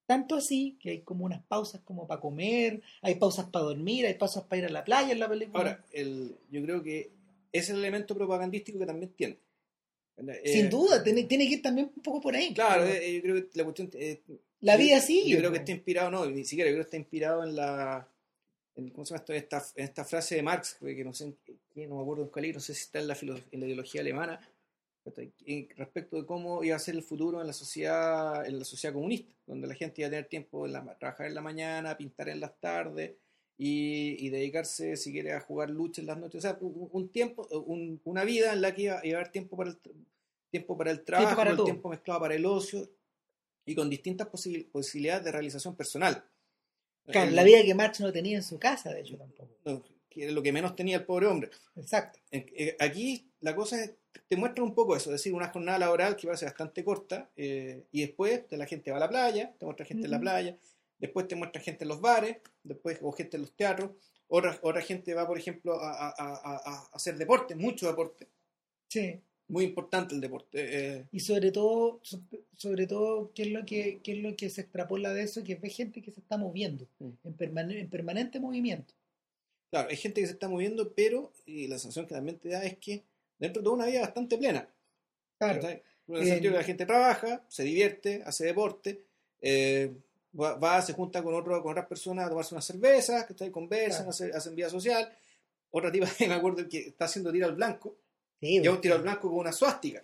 Tanto así que hay como unas pausas como para comer, hay pausas para dormir, hay pausas para ir a la playa en la película. Ahora, el, yo creo que es el elemento propagandístico que también tiene. Eh, Sin duda, tiene, tiene que ir también un poco por ahí. Claro, eh, yo creo que la cuestión. eh, la vida sigue. Yo creo que po. está inspirado, no, ni siquiera, yo creo que está inspirado en la. En, ¿Cómo se llama esto? Esta, en esta frase de Marx, que no sé, no me acuerdo en cuál no sé si está en la, en la ideología alemana, respecto de cómo iba a ser el futuro en la sociedad en la sociedad comunista, donde la gente iba a tener tiempo en la, trabajar en la mañana, pintar en las tardes y, y dedicarse, si quiere, a jugar lucha en las noches. O sea, un, un tiempo, un- una vida en la que iba, iba a haber tiempo para el, tiempo para el trabajo, para el tiempo mezclado para el ocio y con distintas posi- posibilidades de realización personal. Claro, El- la vida que Marx no tenía en su casa, de hecho, tampoco. no, que era lo que menos tenía el pobre hombre. Exacto. Eh, Aquí la cosa es, te muestra un poco eso, es decir, una jornada laboral que va a ser bastante corta eh, y después de la gente va a la playa, te muestra gente en la playa, después te muestra gente en los bares, después o gente en los teatros, otra, otra gente va, por ejemplo, a, a- a- a- a hacer deporte, mucho deporte, Sí. Muy importante el deporte. eh, Y sobre todo, so- sobre todo, ¿qué es lo que, qué es lo que se extrapola de eso? Que ve gente que se está moviendo, Mm. en, permane- en permanente movimiento. Claro, hay gente que se está moviendo, pero y la sensación que también te da es que dentro de toda una vida bastante plena. Claro. En el sentido que la gente trabaja, se divierte, hace deporte, eh, va, va, se junta con, otro, con otras personas a tomarse unas cervezas, que conversan, Claro. hacen, hacen vida social. Otra tipa, me acuerdo que está haciendo tiro al blanco, Sí, es un tiro al blanco con una suástica.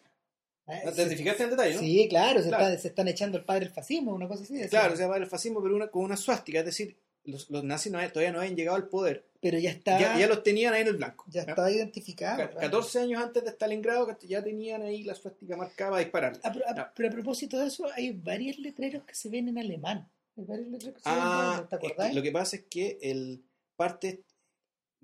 Ah, ¿Te sí, identificaste en detalle, no? Sí, claro, se, Claro. Está- se están echando el padre el fascismo, una cosa así. Claro, o sea, va el fascismo, pero una, con una suástica, es decir, los, los nazis no- todavía no habían llegado al poder, pero ya está, ya, ya los tenían ahí en el blanco. ya ¿ya? estaba identificado. Ca- claro. 14 años antes de Stalingrado ya tenían ahí la suástica marcada para dispararle. Ah, pero, ah, No. pero a propósito de eso, hay varios letreros que se ven en alemán. Hay varios letreros que se ven en Ah, alemán, ¿te lo que pasa es que el parte,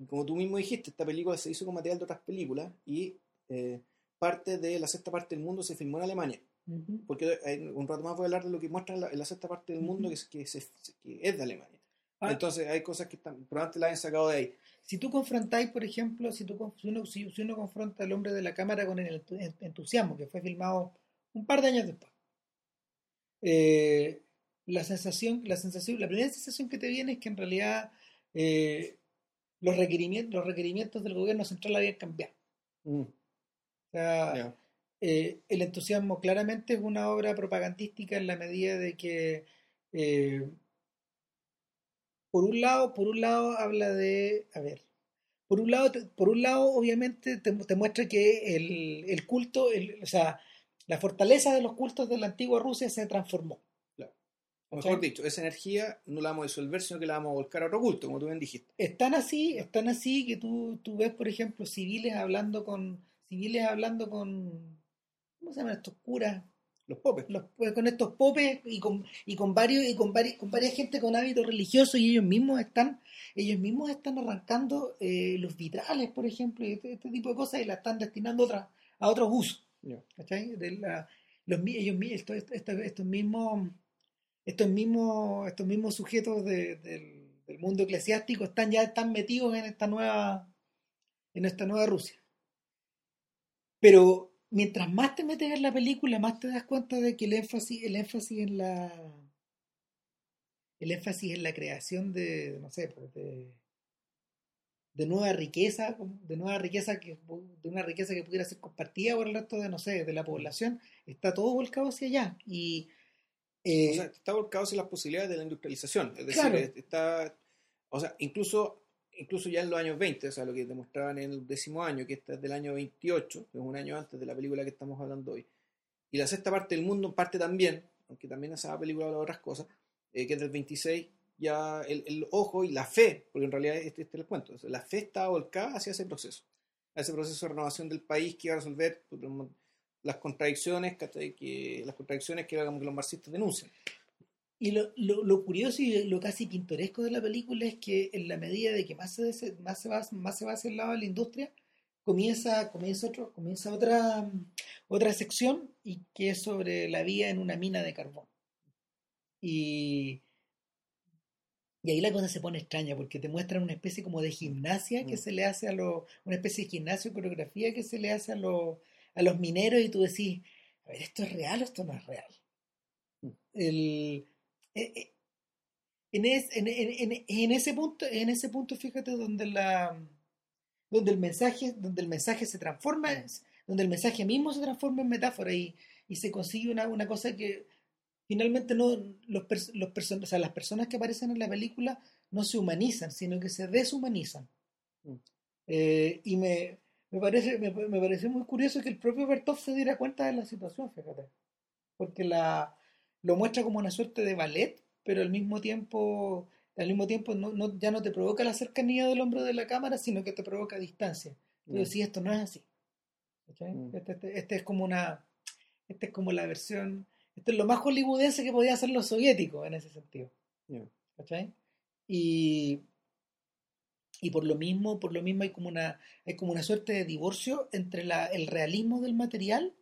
como tú mismo dijiste, esta película se hizo con material de otras películas y eh, parte de la sexta parte del mundo se filmó en Alemania. Ujú. Porque hay- un rato más voy a hablar de lo que muestra la, la sexta parte del mundo que, es- que, se- que es de Alemania. Ah. Entonces hay cosas que están, probablemente la hayan sacado de ahí. Si tú confrontáis, por ejemplo, si, tú, si, uno, si, si uno confronta al hombre de la cámara con el entu- entusiasmo, que fue filmado un par de años después, eh, la sensación, la sensación, la primera sensación que te viene es que en realidad eh, los requerimientos, los requerimientos del gobierno central habían cambiado. Mm, O sea, eh, el entusiasmo claramente es una obra propagandística en la medida de que eh, por un lado, por un lado habla de, a ver, por un lado, por un lado obviamente te, te muestra que el, el culto, el- o sea, la fortaleza de los cultos de la antigua Rusia se transformó. O mejor dicho, esa energía no la vamos a disolver, sino que la vamos a volcar a otro culto, como tú bien dijiste. Están así, están así que tú, tú ves, por ejemplo, civiles hablando con, civiles hablando con, ¿cómo se llaman estos curas? Los popes. los- pues, con estos popes y con, y con varios y con varias, con varias gente con hábitos religiosos y ellos mismos están ellos mismos están arrancando eh, los vitrales por ejemplo y este, este tipo de cosas y la están destinando a, otra- a otros usos. ¿cachai? De la- los, ellos, mi- esto- esto- esto- estos mismos estos mismos estos mismos sujetos de- del, del mundo eclesiástico están ya están metidos en esta nueva en esta nueva Rusia pero mientras más te metes en la película, más te das cuenta de que el énfasis, el énfasis en la el énfasis en la creación de, no sé, pues, de, de nueva riqueza, de nueva riqueza que de una riqueza que pudiera ser compartida por el resto de, no sé, de la población, está todo volcado hacia allá. Y eh, O sea, está volcado hacia las posibilidades de la industrialización. Es decir, Claro. está. O sea, incluso, incluso ya en los años 20, o sea, lo que demostraban en el décimo año, que este es del año 28, que es un año antes de la película que estamos hablando hoy. Y la sexta parte del mundo, parte también, aunque también esa película habla de otras cosas, eh, que es del 26, ya el, ojo y la fe, porque en realidad este, este es el cuento, la fe está volcada hacia ese proceso, a ese proceso de renovación del país que iba a resolver pues, las contradicciones, que, las contradicciones que, que los marxistas denuncian. Y lo, lo, lo curioso y lo casi pintoresco de la película es que en la medida de que más se, des- más se, va, más se va hacia el lado de la industria, comienza, comienza, otro, comienza otra, otra sección y que es sobre la vida en una mina de carbón. Y, y ahí la cosa se pone extraña porque te muestran una especie como de gimnasia que Mm. se le hace a los, una especie de gimnasio, coreografía que se le hace a los, a los mineros y tú decís, a ver, ¿esto es real o esto no es real? Mm. El, eh, eh, en, es- en, en- en- ese punto, en ese punto, fíjate donde la donde el mensaje, donde el mensaje se transforma, donde el mensaje mismo se transforma en metáfora y, y se consigue una, una cosa que finalmente no los, los person- o sea, las personas que aparecen en la película no se humanizan, sino que se deshumanizan. Mm. Eh, y me, me parece me, me pareció muy curioso que el propio Bertov se diera cuenta de la situación, fíjate. Porque la lo muestra como una suerte de ballet, pero al mismo tiempo al mismo tiempo no, no- ya no te provoca la cercanía del hombro de la cámara, sino que te provoca distancia. Pero si esto no es así. ¿cachai? Mm. Este, este- este es como una este es como la versión esto es lo más hollywoodense que podía hacer los soviéticos en ese sentido. ¿cachai? Y, y por lo mismo, por lo mismo hay como una, hay como una suerte de divorcio entre la, el realismo del material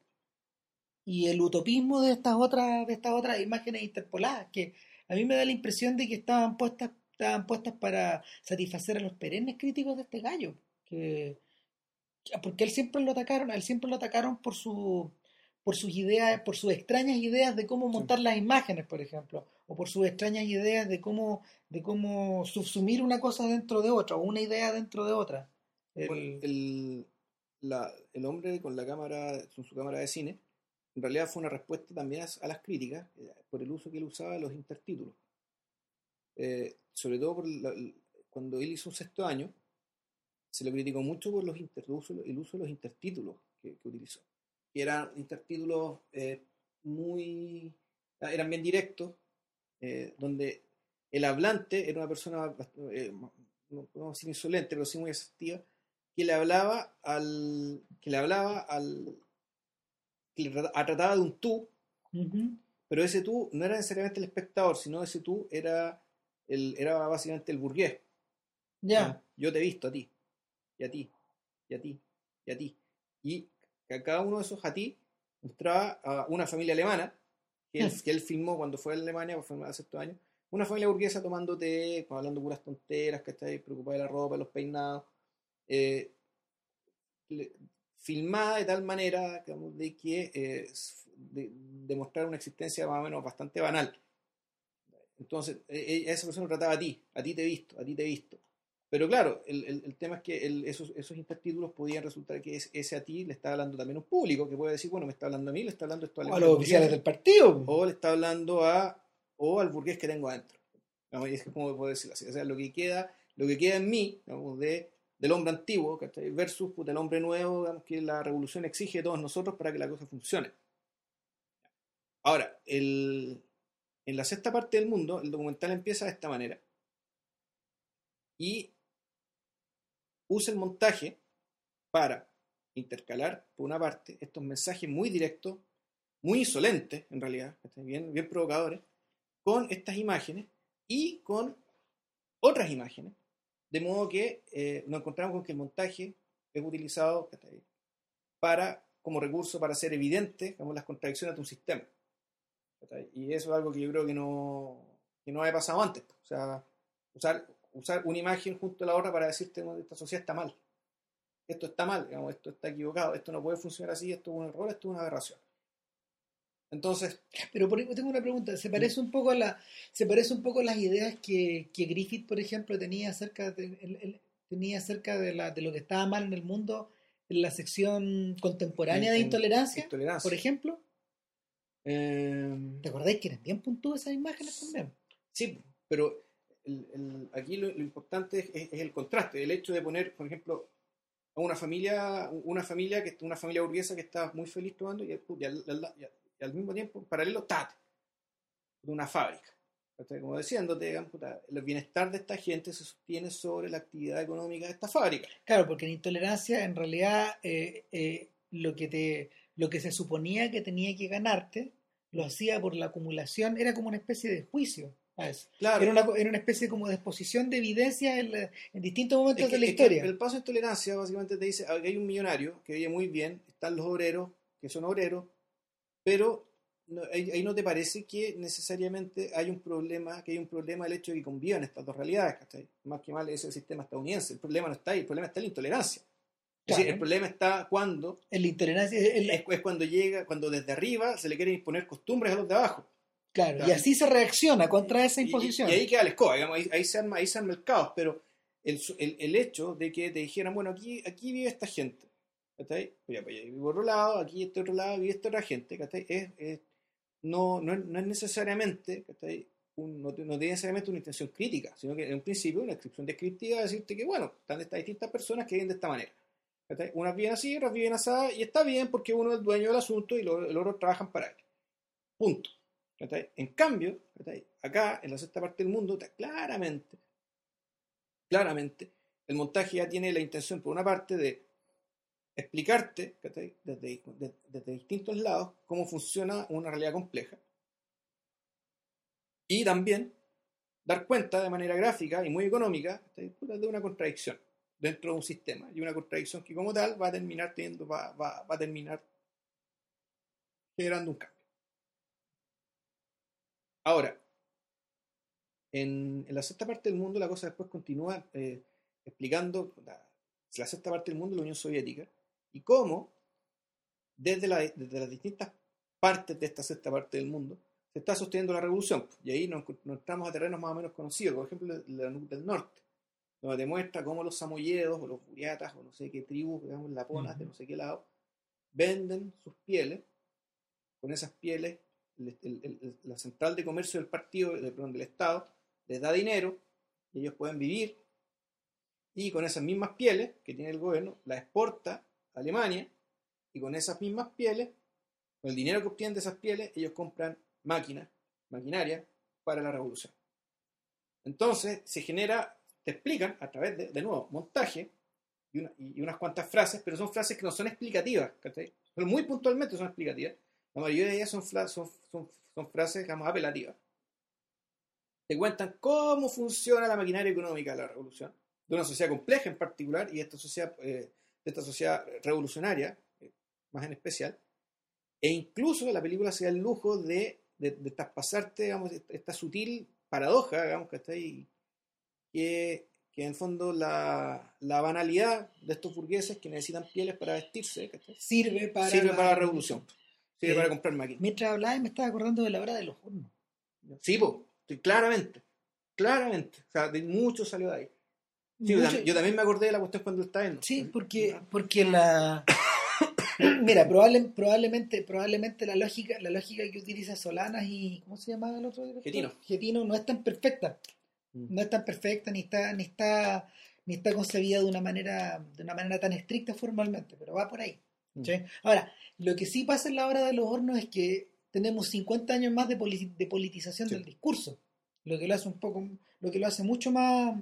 y el utopismo de estas otras, de estas otras imágenes interpoladas, que a mí me da la impresión de que estaban puestas, estaban puestas para satisfacer a los perennes críticos de este gallo. Que, porque él siempre lo atacaron, él siempre lo atacaron por su por sus ideas, por sus extrañas ideas de cómo montar las imágenes, por ejemplo, o por sus extrañas ideas de cómo, de cómo subsumir una cosa dentro de otra, o una idea dentro de otra. El, el, la, el hombre con la cámara, con su cámara de cine, en realidad fue una respuesta también a, las críticas eh, por el uso que él usaba de los intertítulos. Eh, sobre todo por cuando él hizo un sexto año, se lo criticó mucho por los inter, el, uso, de los intertítulos que, utilizó. Que eran intertítulos eh, muy. eran bien directos, eh, donde el hablante era una persona, eh, no podemos decir insolente, pero sí muy asertiva, que le hablaba al. que le hablaba al. Que trataba de un tú, pero ese tú no era necesariamente el espectador, sino ese tú era, el, era básicamente el burgués. Ya. Yo te he visto a ti y a ti, y a ti, y a ti. Y a cada uno de esos a ti mostraba a una familia alemana, que él, que él filmó cuando fue a Alemania, hace estos años, una familia burguesa tomando té, hablando puras tonteras, que está ahí preocupada de la ropa, de los peinados, eh, filmada de tal manera de que eh, demostrar una existencia más o menos bastante banal. Entonces, e, e, esa persona trataba a ti, a ti te he visto, a ti te he visto. Pero claro, el, el, tema es que esos, esos intertítulos podían resultar que ese a ti le está hablando también un público que puede decir, bueno, me está hablando a mí, le está hablando esto a, a los oficiales del partido. O le está hablando a, o al burgués que tengo adentro. y es ¿cómo puedo decirlo así? O sea, lo que queda, lo que queda en mí, digamos, de, del hombre antiguo, versus el hombre nuevo, que la revolución exige de todos nosotros para que la cosa funcione. Ahora, el, en la sexta parte del mundo, el documental empieza de esta manera. Y usa el montaje para intercalar, por una parte, estos mensajes muy directos, muy insolentes, en realidad, bien, bien provocadores, con estas imágenes y con otras imágenes, de modo que eh, nos encontramos con que el montaje es utilizado para, como recurso para hacer evidente las contradicciones de un sistema. Y eso es algo que yo creo que no, que no había pasado antes. O sea, usar usar una imagen junto a la otra para decirte que esta sociedad está mal. Esto está mal, digamos, esto está equivocado, esto no puede funcionar así, esto es un error, esto es una aberración. Entonces. Pero por tengo una pregunta. ¿Se parece un poco a la, se parece un poco a las ideas que, que Griffith, por ejemplo, tenía acerca de, tenía acerca de, la, de lo que estaba mal en el mundo en la sección contemporánea de intolerancia, por ejemplo? Em, ¿Te acordáis que eran bien puntudas esas imágenes también? Sí, pero aquí lo, importante es, el contraste, el hecho de poner, por ejemplo, a una familia, una familia que una familia burguesa que está muy feliz tomando y, al, mismo tiempo, en paralelo, tat, de una fábrica. Como diciéndote, el bienestar de esta gente se sostiene sobre la actividad económica de esta fábrica. Claro, porque en intolerancia, en realidad, eh, eh, lo, que te, lo que se suponía que tenía que ganarte, lo hacía por la acumulación, era como una especie de juicio. Claro. Era, una, era una especie como de exposición de evidencia en, distintos momentos de la historia. el paso de tolerancia básicamente te dice que hay un millonario que vive muy bien, están los obreros, que son obreros, pero ahí, no te parece que necesariamente hay un problema, que hay un problema el hecho de que convivan estas dos realidades, Más que mal es el sistema estadounidense. El problema no está ahí, el problema está en la intolerancia. el problema está cuando... En la intolerancia... Es, es, cuando llega, cuando desde arriba se le quieren imponer costumbres a los de abajo. Claro, y así se reacciona contra esa imposición. Y, ahí queda el escoba, ahí, se arma, ahí se arma el caos, pero el, el, hecho de que te dijeran, bueno, aquí, aquí vive esta gente, ¿está Pues pues vive por otro lado, aquí este otro lado vive esta otra gente, Es, es, no, no, no, es necesariamente, Un, no, tiene necesariamente una intención crítica, sino que en un principio una descripción descriptiva decirte que, bueno, están estas distintas personas que viven de esta manera. Unas viven así, otras viven así, y está bien porque uno es dueño del asunto y los, otros trabajan para él. Punto. En cambio, acá, en la sexta parte del mundo, claramente, claramente, el montaje ya tiene la intención, por una parte, de explicarte desde, desde, distintos lados cómo funciona una realidad compleja. Y también dar cuenta de manera gráfica y muy económica de una contradicción dentro de un sistema. Y una contradicción que como tal va a terminar teniendo, va, va a terminar generando un cambio. Ahora, en, la sexta parte del mundo la cosa después continúa eh, explicando la, sexta parte del mundo la Unión Soviética y cómo desde, las distintas partes de esta sexta parte del mundo se está sosteniendo la revolución. Y ahí nos, nos entramos a terrenos más o menos conocidos, por ejemplo, la NUC del norte, donde demuestra cómo los samoyedos o los buriatas o no sé qué tribus, digamos, laponas de no sé qué lado, venden sus pieles, con esas pieles, el- el- el- la central de comercio del partido, de- perdón, del Estado, les da dinero y ellos pueden vivir y con esas mismas pieles que tiene el gobierno, las exporta Alemania y con esas mismas pieles, con el dinero que obtienen de esas pieles, ellos compran máquinas, maquinaria para la revolución. Entonces se genera, te explican a través de, de nuevo, montaje y, una- y unas cuantas frases, pero son frases que no son explicativas. Pero muy puntualmente son explicativas. La mayoría de ellas son, son, son, frases, digamos, apelativas. Te cuentan cómo funciona la maquinaria económica de la revolución, de una sociedad compleja en particular y esta sociedad, eh, de esta sociedad revolucionaria, eh, más en especial. E incluso la película se da el lujo de, de, de traspasarte, digamos, esta, sutil paradoja, digamos, que está ahí, que, que en el fondo la, la banalidad de estos burgueses que necesitan pieles para vestirse, ¿cachai? Sirve para, sirve para la revolución, sirve Eh, para comprar máquinas. Mientras hablaba me estaba acordando de la hora de los hornos. Sí, po, claramente, claramente. O sea, de mucho salió de ahí. Sí, yo, también me acordé de la cuestión cuando estaba viendo. Sí, porque, porque la. Mira, probable, probablemente, probablemente la lógica, la lógica que utiliza Solanas y. ¿Cómo se llamaba el otro director? Getino. Getino no es tan perfecta. Mm. No es tan perfecta, ni está, ni está, ni está concebida de una manera, de una manera tan estricta formalmente, pero va por ahí. Mm. ¿sí? Ahora, lo que sí pasa en la hora de los hornos es que tenemos 50 años más de, de politización Sí. del discurso, lo que lo hace un poco, lo que lo hace mucho más,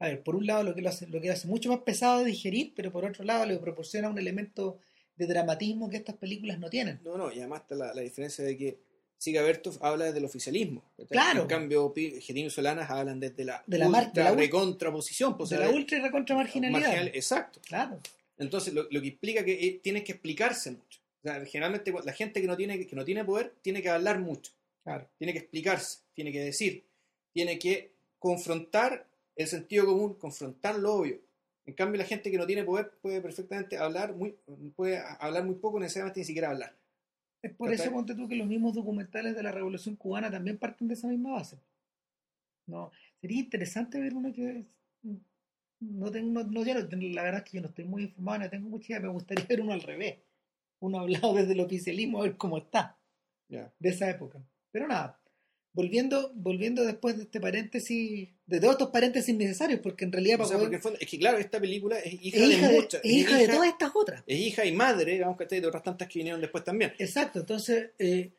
a ver, por un lado lo que lo hace, lo que lo hace mucho más pesado de digerir, pero por otro lado le proporciona un elemento de dramatismo que estas películas no tienen. No, no, y además está la, la diferencia de que Siga Bertov habla desde el oficialismo. Claro. En cambio, Getino y Solanas hablan desde la, De la ultra de la ul- recontraposición. pues, de o sea, la ultra y recontra marginalidad. marginal- exacto. Claro. Entonces, lo, lo que implica que eh, tienes que explicarse mucho. O sea, generalmente la gente que no, tiene, que no tiene poder tiene que hablar mucho. Claro. tiene que explicarse, tiene que decir, tiene que confrontar el sentido común, confrontar lo obvio. En cambio, la gente que no tiene poder puede perfectamente hablar muy, puede hablar muy poco, necesariamente ni siquiera hablar. Es por ¿Cachai? eso, ponte tú, que los mismos documentales de la Revolución Cubana también parten de esa misma base. No, sería interesante ver uno que... No tengo, no, no, la verdad es que yo no estoy muy informado, no tengo mucha idea, me gustaría ver uno al revés. Uno hablado desde el oficialismo, a ver cómo está, Ya. de esa época. Pero nada, volviendo, volviendo después de este paréntesis, de todos estos paréntesis necesarios, porque en realidad O para sea, poder- porque fondo- es que claro, esta película es hija, es hija, de muchas. es hija de todas estas otras. es hija y madre, digamos que de otras tantas que vinieron después también. Exacto, entonces eh,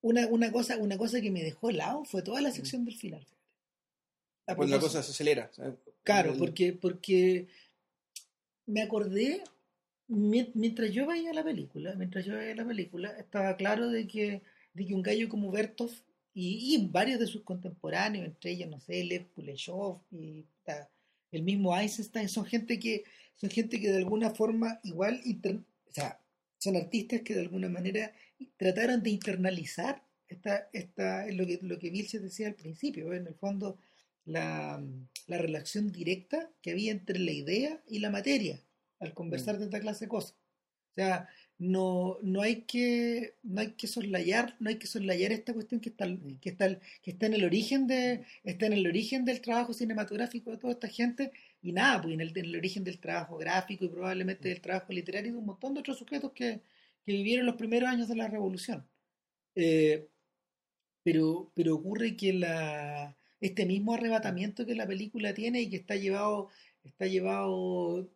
una, una, cosa, una cosa que me dejó helado fue toda la sección del final. A Pues la cosa se acelera. ¿sabes? Claro, El- porque, porque me acordé, mien- mientras yo veía la película, mientras yo veía la película, estaba claro de que, de que un gallo como Bertov y, y varios de sus contemporáneos, entre ellos, no sé, Lev Kuleshov y ta, el mismo Eisenstein, son gente que, son gente que de alguna forma igual, inter- o sea, son artistas que de alguna manera trataron de internalizar esta, esta, lo que, lo que Vilches decía al principio, en el fondo, la, la relación directa que había entre la idea y la materia al conversar de esta clase de cosas. O sea, no, no hay que no hay que soslayar, no hay que soslayar esta cuestión que está que está que está en el origen de está en el origen del trabajo cinematográfico de toda esta gente. Y nada, pues en el, en el origen del trabajo gráfico y probablemente del trabajo literario y de un montón de otros sujetos que, que vivieron los primeros años de la revolución. Eh, pero, pero ocurre que la, este mismo arrebatamiento que la película tiene y que está llevado, está llevado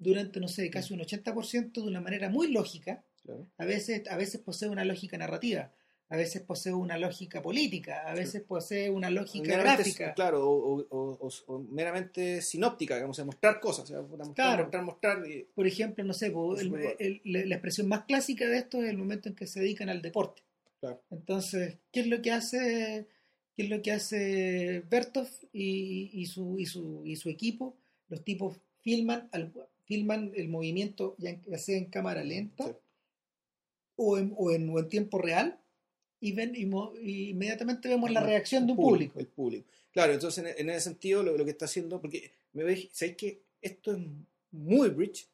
durante, no sé, casi un 80% de una manera muy lógica, Claro. a veces, a veces posee una lógica narrativa, a veces posee una lógica política, a veces posee una lógica meramente, gráfica. Claro, o, o- o- o- meramente sinóptica, digamos, sea, mostrar cosas. sea, mostrar, Claro. mostrar, mostrar. y- Por ejemplo, no sé, el- el- la la expresión más clásica de esto es el momento en que se dedican al deporte. Claro. Entonces, ¿qué es lo que hace, qué es lo que hace Bertov y, y su, y, su, y su equipo? Los tipos filman, al- filman el movimiento ya, en- ya sea en cámara lenta Sí. o, en, o, en, o en tiempo real y, ven, y, mo- y inmediatamente vemos la El reacción de un público, público. El público. Claro, entonces en, en ese sentido lo, lo que está haciendo, porque me veis, ¿sabéis que esto es muy bridge?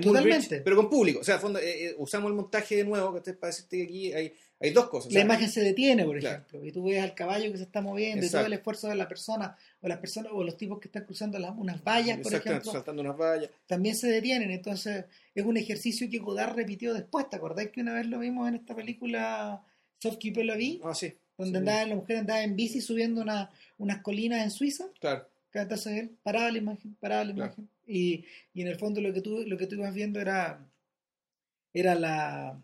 Totalmente. Woolwich, pero con público. O sea, a fondo, eh, eh, usamos el montaje de nuevo que para decirte que aquí hay, hay dos cosas. La imagen se detiene, por Claro. ejemplo, y tú ves al caballo que se está moviendo y todo el esfuerzo de la persona o las personas o los tipos que están cruzando las, unas vallas, por ejemplo, saltando unas vallas. también se detienen. Entonces, es un ejercicio que Godard repitió después. ¿Te acordás que una vez lo vimos en esta película Soft Keep la Vi? Ah, sí. Donde sí, andaba, la mujer andaba en bici subiendo una- unas colinas en Suiza. Claro. Entonces él paraba la imagen, paraba la Claro. imagen. Y, y en el fondo lo que tú, lo que tú ibas viendo era, era la,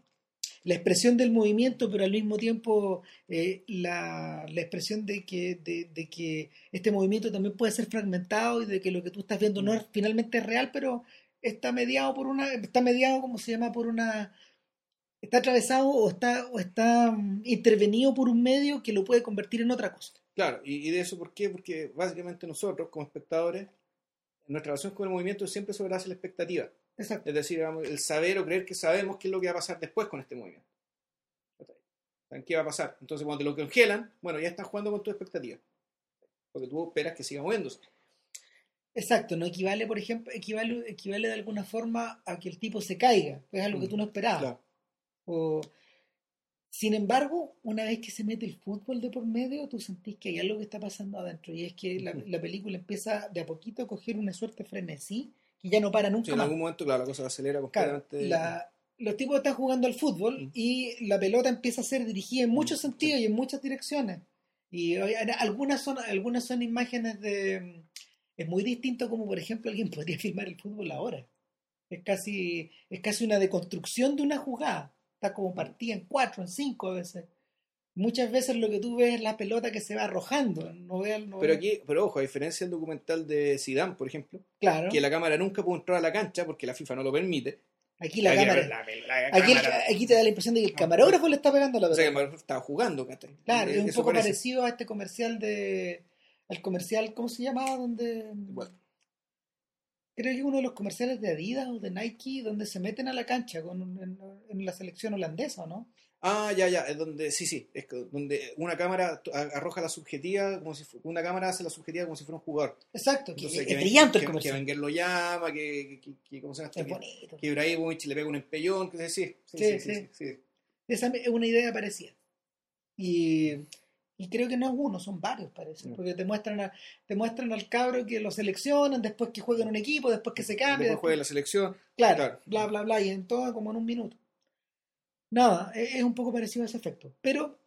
la expresión del movimiento, pero al mismo tiempo eh, la, la expresión de que, de, de que este movimiento también puede ser fragmentado y de que lo que tú estás viendo no es finalmente real, pero está mediado por una, está mediado, como se llama, por una está atravesado o está, o está mm, intervenido por un medio que lo puede convertir en otra cosa. Claro, y, y de eso, ¿por qué? Porque básicamente nosotros, como espectadores, nuestra relación con el movimiento siempre sobre la expectativa. Exacto. Es decir, el saber o creer que sabemos qué es lo que va a pasar después con este movimiento. ¿Saben ¿Qué va a pasar? Entonces, cuando te lo congelan, bueno, ya están jugando con tu expectativa. Porque tú esperas que siga moviéndose. Exacto, no equivale, por ejemplo, equivale, equivale de alguna forma a que el tipo se caiga, que es algo que Mm, tú no esperabas. Claro. O, sin embargo, una vez que se mete el fútbol de por medio, tú sentís que hay algo que está pasando adentro, y es que la, película empieza de a poquito a coger una suerte de frenesí que ya no para nunca Sí, en más. algún momento, claro, la cosa se acelera Claro, completamente. la- los tipos están jugando al fútbol Mm. y la pelota empieza a ser dirigida en muchos Mm, sentidos y en muchas direcciones. Y algunas son, algunas son imágenes de... Es muy distinto como, por ejemplo, alguien podría filmar el fútbol ahora. Es casi, es casi una deconstrucción de una jugada. Está como partida en cuatro, en cinco veces. Muchas veces lo que tú ves es la pelota que se va arrojando. No ve, no Pero aquí, pero ojo, a diferencia del documental de Zidane, por ejemplo, claro, que la cámara nunca pudo entrar a la cancha porque la FIFA no lo permite. aquí la Aquí, cámara... la- la- la Aquí, el- cámara- aquí te da la impresión de que el camarógrafo le está pegando la o sea, pelota. que Maradona estaba jugando, ¿cachai? Claro, es un poco parece. parecido a este comercial de. Al comercial, ¿cómo se llamaba? Donde. Igual. Creo que uno de los comerciales de Adidas o de Nike, donde se meten a la cancha con, en, en la selección holandesa, ¿no? Ah, ya, ya, es donde, sí, sí, es donde una cámara arroja la subjetiva, como si una cámara hace la subjetiva como si fuera un jugador. Exacto, que Entonces, que, brillante el que- que comercial. Wenger lo llama, que, que, que- ¿cómo se llama esto? es bonito. que Ibrahimovic le pega un empellón, que sí, sí, Sí, sí, sí, sí, sí. Esa es una idea parecida. Y, y creo que no es uno, son varios, parece. Mm. Porque te muestran, a- te muestran al cabro que lo seleccionan, después que juega en un equipo, después que se cambia. Después juega en la selección. Claro, Claro. bla, bla, bla, y en todo como en un minuto. Nada, e- es un poco parecido a ese efecto. Pero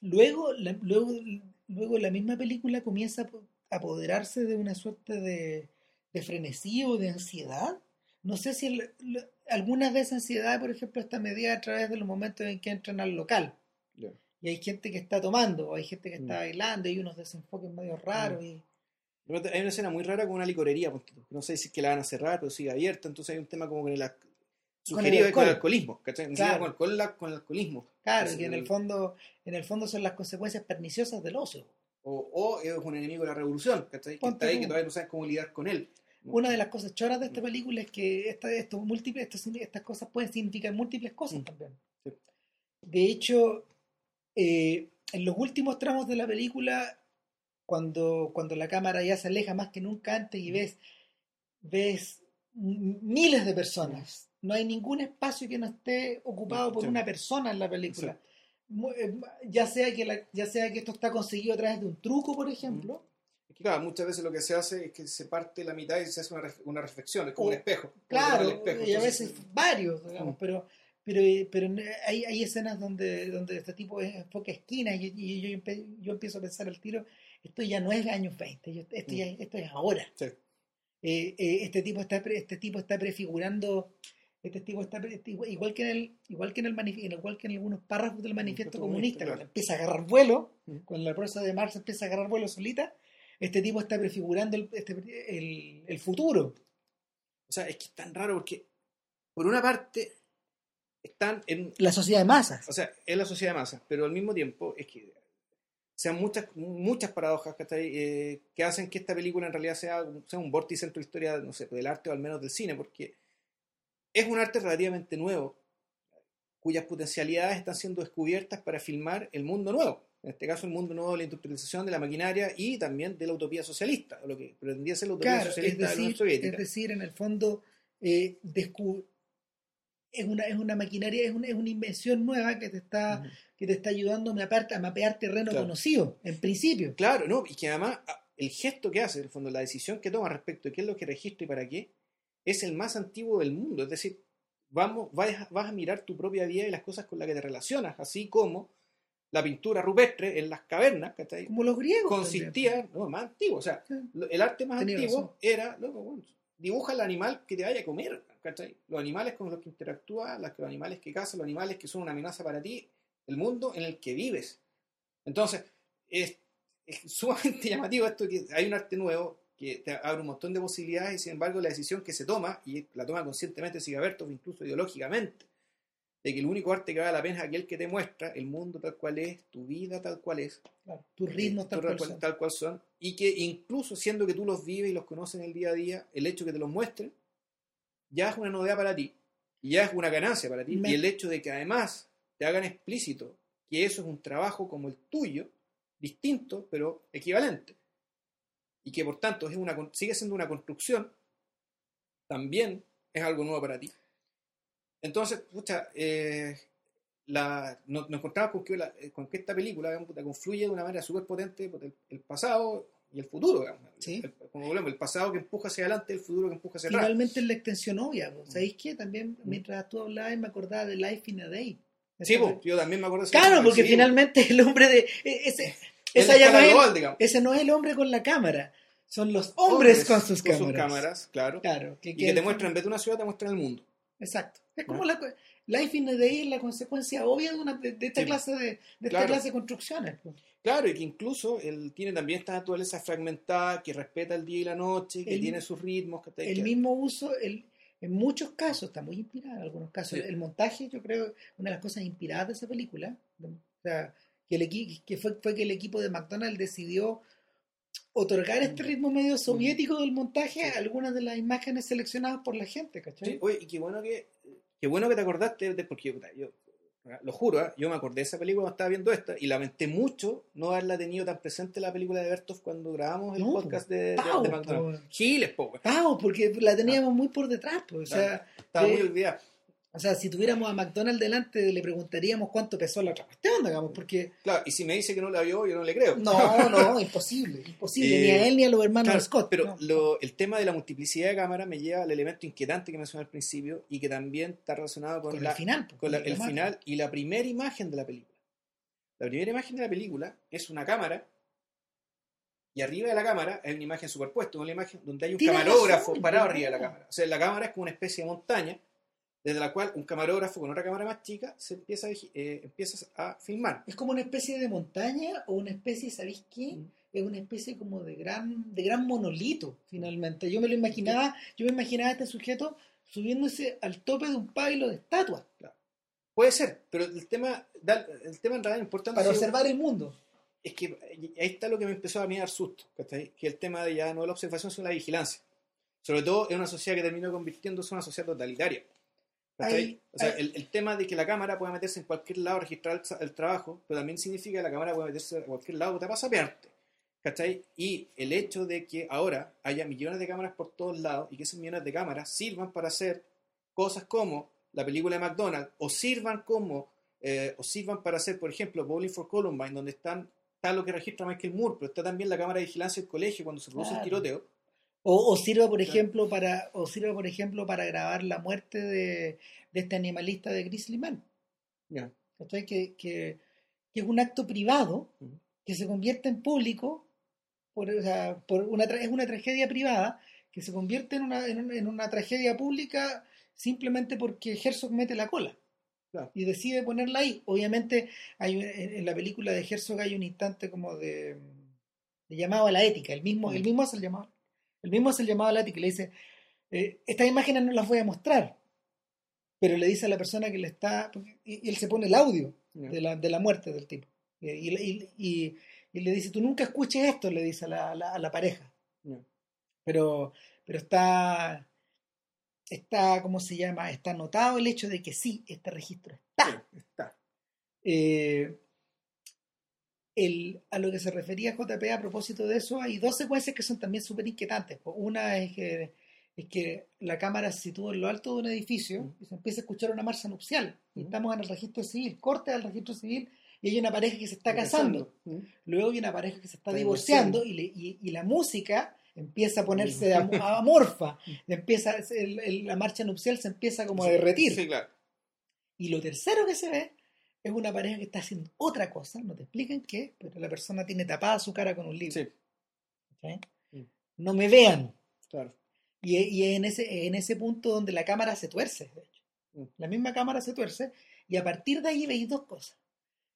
luego la, luego, luego la misma película comienza a po- a apoderarse de una suerte de, de frenesí o de ansiedad. No sé si el- algunas de esa ansiedad, por ejemplo, está medida a través de los momentos en que entran al local. Y hay gente que está tomando, o hay gente que está Mm. bailando, y unos desenfoques medio raros. Y, Hay una escena muy rara con una licorería, tú. no sé si es que la van a cerrar, pero sigue abierta, entonces hay un tema como con el, sugerido es con el alcohol. alcoholismo, ¿cachai? Claro. con, el alcohol, la- con el alcoholismo. claro, Entonces, que en el fondo, en el fondo son las consecuencias perniciosas del ocio. O, o es un enemigo de la revolución, ¿cachai? Que está ahí, que todavía no sabes cómo lidiar con él. Una de las cosas choras de esta película es que esta, estos múltiples, estos- estas cosas pueden significar múltiples cosas Mm. también. Sí. De hecho, eh, en los últimos tramos de la película, cuando, cuando la cámara ya se aleja más que nunca antes y ves, ves m- miles de personas, no hay ningún espacio que no esté ocupado por Sí. una persona en la película. Eh, Ya sea, que la- ya sea que esto está conseguido a través de un truco, por ejemplo, Es que, claro, muchas veces lo que se hace es que se parte la mitad y se hace una, una reflexión, es como O- un espejo. Claro, espejo, y a veces varios, digamos, Mm. pero, pero, pero hay, hay escenas donde, donde este tipo enfoca esquinas y, y yo, yo empiezo a pensar al tiro, esto ya no es años 20, yo- esto, ya, esto es ahora. Sí. Eh, eh, este tipo está este tipo está prefigurando este tipo está este- igual, que en el igual que en el igual que en algunos párrafos del manifiesto comunista claro. empieza a agarrar vuelo Mm. cuando la prosa de Marx empieza a agarrar vuelo solita este tipo está prefigurando el, este- el, el futuro O sea, es que es tan raro porque, por una parte, están en, la sociedad de masas o sea, es la sociedad de masas, pero al mismo tiempo es que sean muchas muchas paradojas ¿cachai? Eh, que hacen que esta película en realidad sea, sea un vórtice entre la historia, no sé, del arte o al menos del cine, porque es un arte relativamente nuevo, cuyas potencialidades están siendo descubiertas para filmar el mundo nuevo. En este caso, el mundo nuevo de la industrialización, de la maquinaria y también de la utopía socialista, lo que pretendía ser la utopía Claro, es socialista de la Unión decir, Soviética. es decir, en el fondo, eh, es una, es una maquinaria, es una, es una invención nueva que te está, que te está ayudando a mapear, a mapear terreno Claro. conocido, en principio. Claro, ¿no? Y que además a- el gesto que hace, en el fondo, la decisión que toma respecto de qué es lo que registra y para qué, es el más antiguo del mundo. Es decir, vamos, vas, a- vas a mirar tu propia vida y las cosas con las que te relacionas, así como la pintura rupestre en las cavernas, ¿cachai? Como los griegos. consistía, no, más antiguo, o sea, Sí. el arte más Tenía antiguo razón. era, loco, bueno, dibuja el animal que te vaya a comer, ¿cachai? Los animales con los que interactúas, los animales que cazas, los animales que son una amenaza para ti, el mundo en el que vives. Entonces, es, es sumamente llamativo esto que hay un arte nuevo que te abre un montón de posibilidades y sin embargo la decisión que se toma, y la toma conscientemente Sigabertov, incluso ideológicamente, de que el único arte que vale la pena es aquel que te muestra el mundo tal cual es, tu vida tal cual es, Claro, tus ritmos tal cual son. tal cual son, y que incluso siendo que tú los vives y los conoces en el día a día, el hecho que te los muestren ya es una novedad para ti, y ya es una ganancia para ti, Me- y el hecho de que además te hagan explícito que eso es un trabajo como el tuyo, distinto, pero equivalente, y que por tanto es una, sigue siendo una construcción, también es algo nuevo para ti. Entonces, pucha, eh, la, nos, nos encontramos con que, la- eh, con que esta película digamos, puta, confluye de una manera súper potente el, el pasado y el futuro. digamos. Sí. El- como volvemos, el pasado que empuja hacia adelante, el futuro que empuja hacia atrás. Finalmente es la extensión obvia. po. Mm. ¿Sabéis qué? También mientras tú hablabas me acordaba de Life in a Day. Sí, po, yo también me acuerdo de Claro, porque sí, finalmente el hombre de... e- Ese, esa ya no es, global, ese no es el hombre con la cámara. Son los hombres, con sus cámaras. claro. Claro. Que, Y que te muestran, en vez de una ciudad, te muestran el mundo. Exacto. Es como ¿No? la... Life in a Day es la consecuencia obvia de, una, de, de esta Sí. clase de, de esta Claro. clase de construcciones. Claro, y que incluso él tiene también esta naturaleza fragmentada, que respeta el día y la noche, que El- tiene sus ritmos. Que, el que- mismo uso, el, en muchos casos, está muy inspirada en algunos casos. Sí. El montaje, yo creo, una de las cosas inspiradas de esa película, o sea, que, el que fue, fue que el equipo de McDonald's decidió otorgar este Mm. ritmo medio soviético del montaje a algunas de las imágenes seleccionadas por la gente, ¿cachai? Sí, oye, y qué bueno que, qué bueno que te acordaste, de, porque yo, lo juro, ¿eh? yo me acordé de esa película cuando estaba viendo esta y lamenté mucho no haberla tenido tan presente la película de Bertov cuando grabamos el No, podcast de, de, Pau, de po. McDonald's. Giles, po. Vamos, porque la teníamos muy por detrás, pues, o sea, Estaba muy olvidada. O sea, si tuviéramos a McDonald's delante le preguntaríamos cuánto pesó la otra cuestión, digamos, porque Claro, y si me dice que no la vio, yo no le creo. no, no, imposible, imposible, Eh, ni a él ni a los hermanos Claro, Scott. pero no. lo- el tema de la multiplicidad de cámaras me lleva al elemento inquietante que mencioné al principio y que también está relacionado con, con la, el final, pues, con la- el final y la primera imagen de la película. La primera imagen de la película es una cámara y arriba de la cámara hay una imagen superpuesta, una imagen donde hay un camarógrafo razón, parado arriba de la cámara. O sea, la cámara es como una especie de montaña desde la cual un camarógrafo con otra cámara más chica se empieza a, eh, empieza a filmar. Es como una especie de montaña o una especie, ¿sabéis qué? Mm. Es una especie como de gran, de gran monolito, finalmente. Yo me lo imaginaba, yo me imaginaba a este sujeto subiéndose al tope de un pabilo de estatua Puede ser, pero el tema, el tema en realidad importante para observar el mundo. es que ahí está lo que me empezó a mí dar susto, que el tema de ya no la observación, sino la vigilancia. Sobre todo en una sociedad que terminó convirtiéndose en una sociedad totalitaria. O sea, el, el tema de que la cámara pueda meterse en cualquier lado, registrar el, tra- el trabajo, pero también significa que la cámara puede meterse a cualquier lado, te pasa a pearte. ¿Cachai? Y el hecho de que ahora haya millones de cámaras por todos lados y que esos millones de cámaras sirvan para hacer cosas como la película de McDonald's o sirvan como eh, o sirvan para hacer, por ejemplo, Bowling for Columbine, donde están está lo que registra Michael Moore, pero está también la cámara de vigilancia del colegio cuando se produce Claro. el tiroteo. O, o sirva, por ejemplo, para, o sirva, por ejemplo, para grabar la muerte de, de este animalista de Grizzly Man. ¿cachai? Que, que, que es un acto privado que se convierte en público, por, o sea, por una, es una tragedia privada que se convierte en una, en, un- en una tragedia pública simplemente porque Herzog mete la cola Claro. y decide ponerla ahí. Obviamente hay, en, la película de Herzog hay un instante como de, de llamado a la ética, el mismo, el mismo hace el llamado. El mismo hace el llamado a la ética y le dice, eh, estas imágenes no las voy a mostrar, pero le dice a la persona que le está, y, y él se pone el audio de la, de la muerte del tipo. Y, y- y- le dice, tú nunca escuches esto, le dice a la, a la- a la pareja. Pero, pero está, está, ¿cómo se llama? Está anotado el hecho de que sí, este registro está. Sí, está. Eh, el- a lo que se refería JP a propósito de eso, hay dos secuencias que son también súper inquietantes. Una es que es que la cámara se sitúa en lo alto de un edificio y se empieza a escuchar una marcha nupcial. Y estamos en el registro civil, corte al registro civil y hay una pareja que se está casando. Luego hay una pareja que se está divorciando y, le- y- y la música empieza a ponerse am- amorfa. empieza, el- el- la marcha nupcial se empieza como a derretir. Sí, claro. Y lo tercero que se ve es una pareja que está haciendo otra cosa, no te explican qué, pero la persona tiene tapada su cara con un libro. Sí. Mm. No me vean. claro. Y, y en, ese, en ese punto donde la cámara se tuerce, de hecho. Mm. La misma cámara se tuerce y a partir de ahí veis dos cosas.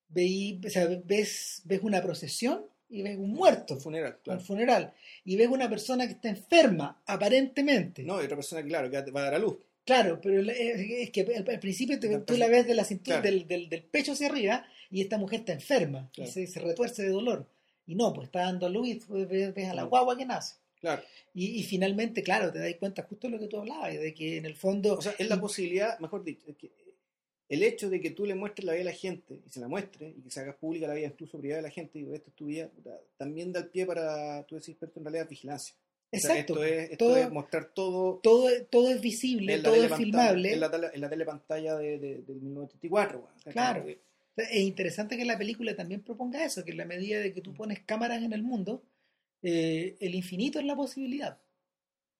Veis, o sea, ves, ves una procesión y ves un muerto, Un funeral, un funeral. Y ves una persona que está enferma, aparentemente. No, y otra persona, claro, que va a dar a luz. Claro, pero la- es que al, principio te- tú la ves de la cintura, Claro. del, del- del pecho hacia arriba y esta mujer está enferma Claro. y se, se retuerce de dolor. Y no, pues está dando a luz y ves, ves a la Mm. guagua que nace. Claro. Y, y finalmente, claro, te das cuenta justo de lo que tú hablabas, de que en el fondo... O sea, es la posibilidad, mejor dicho, es que el hecho de que tú le muestres la vida a la gente y se la muestres y que se haga pública la vida incluso privada de la gente y digo, esto es tu vida, también da el pie para, tú decís, experto en realidad, vigilancia. O sea, Exacto. esto es, esto todo, es mostrar todo todo, todo es visible, todo es filmable. en la, en la telepantalla de, de- del 1984. weón. ¿cachai? Claro. Porque- Es interesante que la película también proponga eso, que en la medida de que tú pones cámaras en el mundo, eh, el infinito es la posibilidad.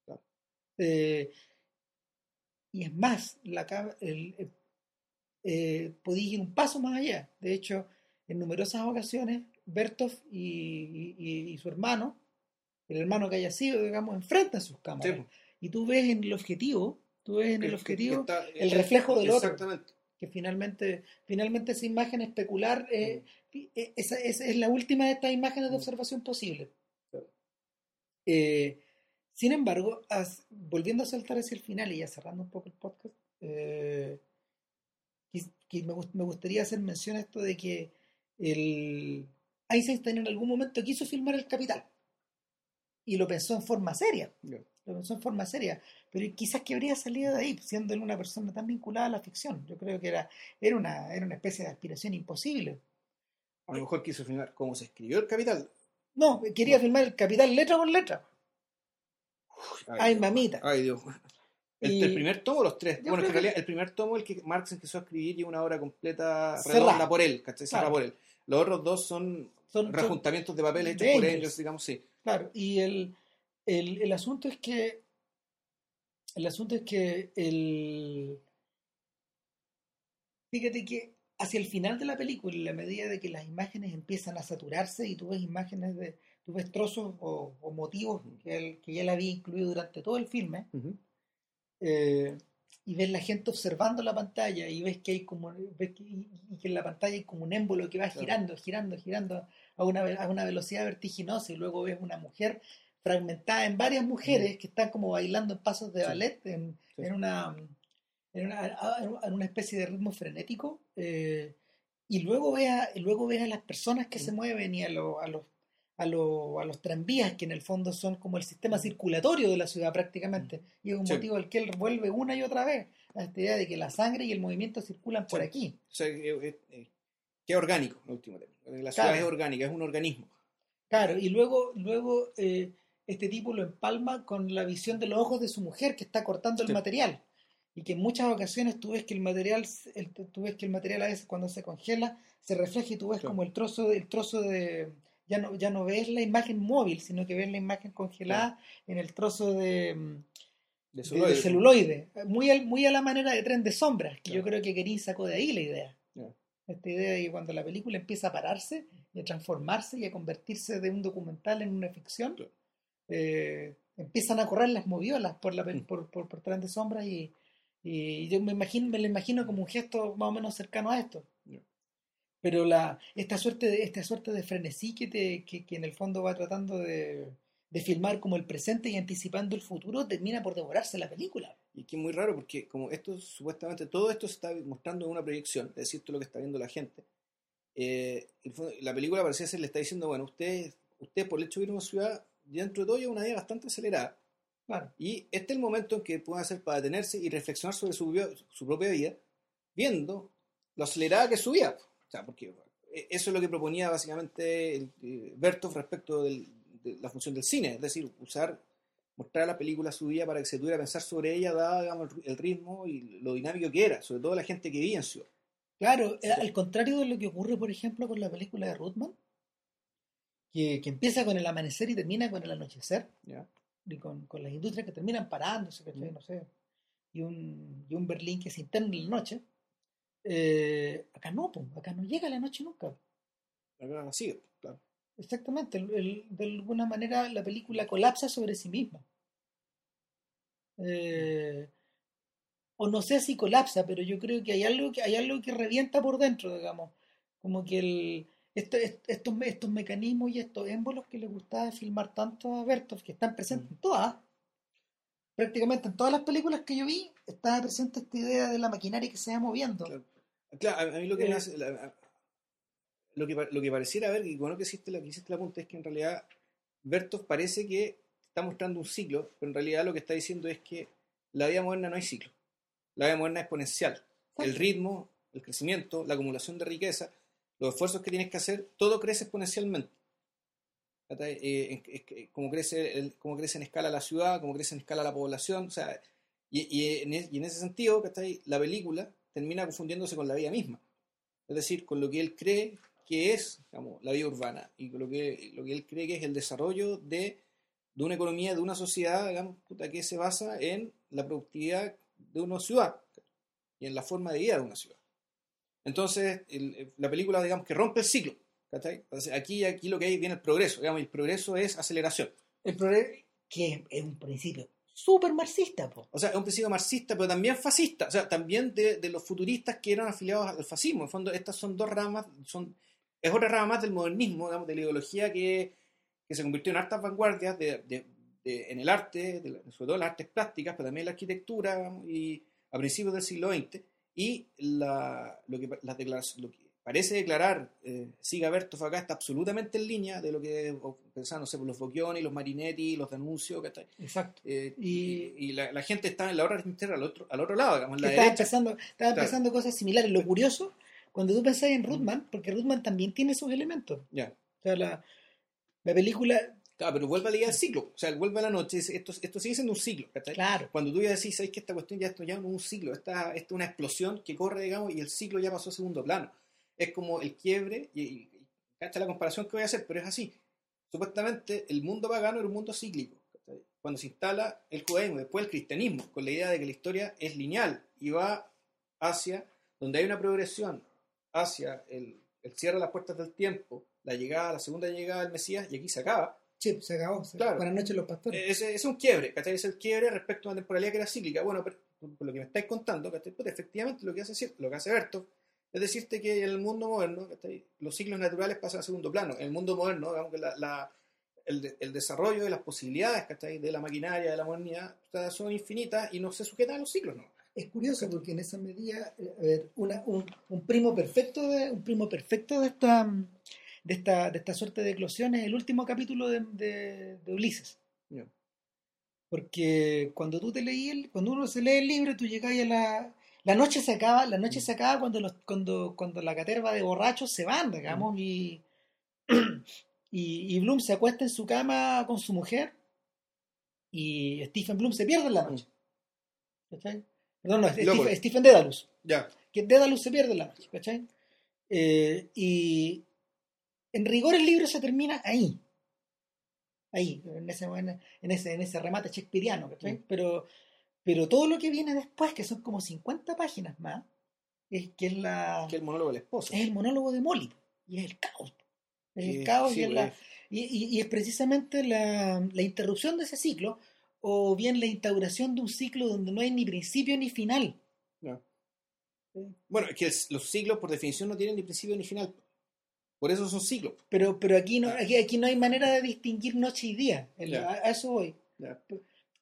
Claro. Eh, y es más, la, el, eh, eh, podéis ir un paso más allá. De hecho, en numerosas ocasiones, Bertov y, y- y su hermano, el hermano que haya sido, digamos, enfrentan sus Sí, cámaras. Y tú ves en el objetivo, tú ves en el objetivo que está- el reflejo del otro. Exactamente. que finalmente, finalmente esa imagen especular eh, eh, esa, esa es la última de estas imágenes de observación posible. Eh, sin embargo, as- volviendo a saltar hacia el final y ya cerrando un poco el podcast, eh, que me, gust- me gustaría hacer mención a esto de que el Eisenstein en algún momento quiso filmar el capital y lo pensó en forma seria Ya. lo pensó en forma seria, pero quizás que habría salido de ahí, siendo él una persona tan vinculada a la ficción. Yo creo que era, era, una, era una especie de aspiración imposible. A lo mejor quiso filmar cómo se escribió el capital. No, quería filmar el capital letra por letra. Ay, Dios. mamita. Ay, Dios. El, Y- el primer tomo, los tres. Yo Bueno, en que- realidad el primer tomo, el que Marx empezó a escribir, lleva una obra completa Cerrada. redonda por él, ¿cachai? Cerrada Claro. por él. Los otros dos son Son- son- rejuntamientos de papel hechos por ellos, digamos, sí. Claro, y el, el, el asunto es que el asunto es que el fíjate que hacia el final de la película, en la medida de que las imágenes empiezan a saturarse y tú ves imágenes de, tú ves trozos o, o motivos que, él- que ya le había incluido durante todo el filme, eh, y ves la gente observando la pantalla y ves que hay como ves que, y, y que en la pantalla hay como un émbolo que va Claro. girando, girando, girando a una, a una velocidad vertiginosa y luego ves una mujer fragmentada en varias mujeres que están como bailando en pasos de ballet en, Sí. en una en una, en una especie de ritmo frenético eh, y luego ves a, luego ves a las personas que se mueven y a, lo- a los a, lo- a los tranvías que en el fondo son como el sistema circulatorio de la ciudad prácticamente y es un Sí. motivo al que él vuelve una y otra vez a esta idea de que la sangre y el movimiento circulan por aquí O sea, eh, eh, eh, que es orgánico, en último término. La ciudad Claro. es orgánica, es un organismo. Claro, y luego, luego eh, este tipo lo empalma con la visión de los ojos de su mujer que está cortando el material. Y que en muchas ocasiones tú ves que el material, el- tú ves que el material a veces cuando se congela se refleja y tú ves Claro. como el trozo, el trozo de ya no, ya no ves la imagen móvil, sino que ves la imagen congelada en el trozo de, mm, De de- celuloide. de celuloide. Muy, al- muy a la manera de tren de sombras, que yo creo que Kerin sacó de ahí la idea. Esta idea de cuando la película empieza a pararse y a transformarse y a convertirse de un documental en una ficción, eh, empiezan a correr las moviolas por, la, Mm. por, por, por tren de sombras y, y yo me imagino, me lo imagino como un gesto más o menos cercano a esto. Ya. Pero la, esta, suerte de, esta suerte de frenesí que, te, que, que en el fondo va tratando de, de filmar como el presente y anticipando el futuro termina por devorarse la película. Y que es muy raro porque como esto supuestamente, todo esto se está mostrando en una proyección, es decir, todo lo que está viendo la gente. eh, el fondo- la película parecía ser, le está diciendo, bueno, usted, usted por el hecho de vivir en una ciudad, dentro de todo lleva una vida bastante acelerada. Claro. Y este es el momento en que pueden hacer para detenerse y reflexionar sobre su, su propia vida, viendo lo acelerada que es su vida. O sea, porque eh, eso es lo que proponía básicamente el, eh, Bertov respecto del- de la función del cine, es decir, usar mostrar la película subida para que se pudiera pensar sobre ella, dado digamos, el ritmo y lo dinámico que era, sobre todo la gente que vivía en ciudad. Claro, eh, al contrario de lo que ocurre, por ejemplo, con la película de Ruthman, que, que empieza con el amanecer y termina con el anochecer, ¿ya? y con, con las industrias que terminan parándose, ¿cachai? Mm. No sé, y un, y un Berlín que se interna en la noche. Eh, acá no, po, acá no llega la noche nunca. Acá sigue, claro. Exactamente, el- el- de alguna manera la película colapsa sobre sí misma. Eh, o no sé si colapsa, pero yo creo que hay algo que hay algo que revienta por dentro, digamos, como que el, esto- est- estos, estos mecanismos y estos émbolos que le gustaba filmar tanto a Bertov, que están presentes en todas, prácticamente en todas las películas que yo vi, estaba presente esta idea de la maquinaria que se va moviendo. Claro. Claro, a mí lo que me Eh. hace. la- lo, que, lo que pareciera ver, y bueno que hiciste la, que hiciste la punta, es que en realidad Bertov parece que está mostrando un ciclo, pero en realidad lo que está diciendo es que la vida moderna no hay ciclo. La vida moderna es exponencial. El ritmo, el crecimiento, la acumulación de riqueza, los esfuerzos que tienes que hacer, todo crece exponencialmente. Eh, como, crece como crece en escala la ciudad, como crece en escala la población, o sea, y, y en, ese sentido, la película termina confundiéndose con la vida misma. Es decir, con lo que él cree que es digamos, la vida urbana y con lo que, lo que él cree que es el desarrollo de, de una economía, de una sociedad digamos, puta, que se basa en la productividad de una ciudad y en la forma de vida de una ciudad. Entonces, el- la película, digamos, que rompe el ciclo. Entonces, aquí, aquí lo que hay viene el progreso. Digamos, el progreso es aceleración. El problema que es un principio súper marxista, po. O sea, es un principio marxista, pero también fascista. O sea, también de, de los futuristas que eran afiliados al fascismo. En fondo, estas son dos ramas, son, es otra rama más del modernismo, digamos, de la ideología que, que se convirtió en hartas vanguardias de, de- en el arte, sobre todo las artes plásticas, pero también la arquitectura y a principios del siglo XX. Y la, lo, que, las lo que parece declarar eh, Siga Bertov acá está absolutamente en línea de lo que pensaban, no sé, por los Bocchioni, los Marinetti, los Danuncios, ¿cachai? Exacto. Eh, Y- y, y la, la gente está en la hora interna al otro, al otro lado, digamos, en la derecha. empezando, estaba Claro. empezando cosas similares. Lo curioso, cuando tú pensás en Ruthman, porque Ruthman también tiene sus elementos. Ya. O sea, la, la película, Claro, pero vuelve a la idea del ciclo. O sea, vuelve a la noche. Esto, esto sigue siendo un ciclo. ¿cachai? claro, Cuando tú ya decís, ¿sabes que esta cuestión ya esto ya no es un ciclo? Esta, esta es una explosión que corre, digamos, y el ciclo ya pasó a segundo plano. Es como el quiebre, y, y cacha la comparación que voy a hacer, pero es así. Supuestamente, el mundo pagano era un mundo cíclico. Cuando se instala el judaísmo, después el cristianismo, con la idea de que la historia es lineal y va hacia donde hay una progresión, hacia el, el cierre de las puertas del tiempo, la llegada, la segunda llegada del Mesías, y aquí se acaba. sí, se acabó. Claro. Buenas noches, los pastores. Ese, ese es un quiebre, ¿cachai? Es el quiebre respecto a una temporalidad que era cíclica. Bueno, pero, por lo que me estáis contando, ¿cachai? Pues efectivamente lo que hace, lo que hace Bertov es decirte que en el mundo moderno, los ciclos naturales pasan a segundo plano. En el mundo moderno, digamos que la, la- el, de- el desarrollo de las posibilidades ¿cachai? de la maquinaria, de la modernidad, son infinitas y no se sujetan a los ciclos, ¿no? Es curioso porque en esa medida, eh, a ver, una, un, un primo perfecto de un primo perfecto de esta de esta de esta suerte de eclosión es el último capítulo de, de- de Ulises. Ya. Porque cuando tú te leí el, cuando uno se lee el libro, tú llegas a la la noche se acaba, la noche se acaba cuando los cuando cuando la caterva de borrachos se van, digamos, y, y y Bloom se acuesta en su cama con su mujer y Stephen Bloom se pierde en la noche. ¿Cachai? Perdón, no. Stephen, Stephen Dedalus Ya. que Dédalus se pierde en la noche, ¿cachai? Eh, y en rigor el libro se termina ahí. Ahí, en ese, en ese, en ese remate shakespeariano, ¿cachai? Mm. Pero, pero todo lo que viene después, que son como 50 páginas más, es que es la Que el monólogo de la esposa. es el monólogo de Molly, y es el caos. Es el caos sí, y, es la- pues, y, y- y es precisamente la, la interrupción de ese ciclo, o bien la instauración de un ciclo donde no hay ni principio ni final. ya. Bueno, es que los ciclos por definición no tienen ni principio ni final. Por eso son ciclos. Pero, pero aquí, no, aquí, aquí no hay manera de distinguir noche y día. El- a, a eso voy. Ya.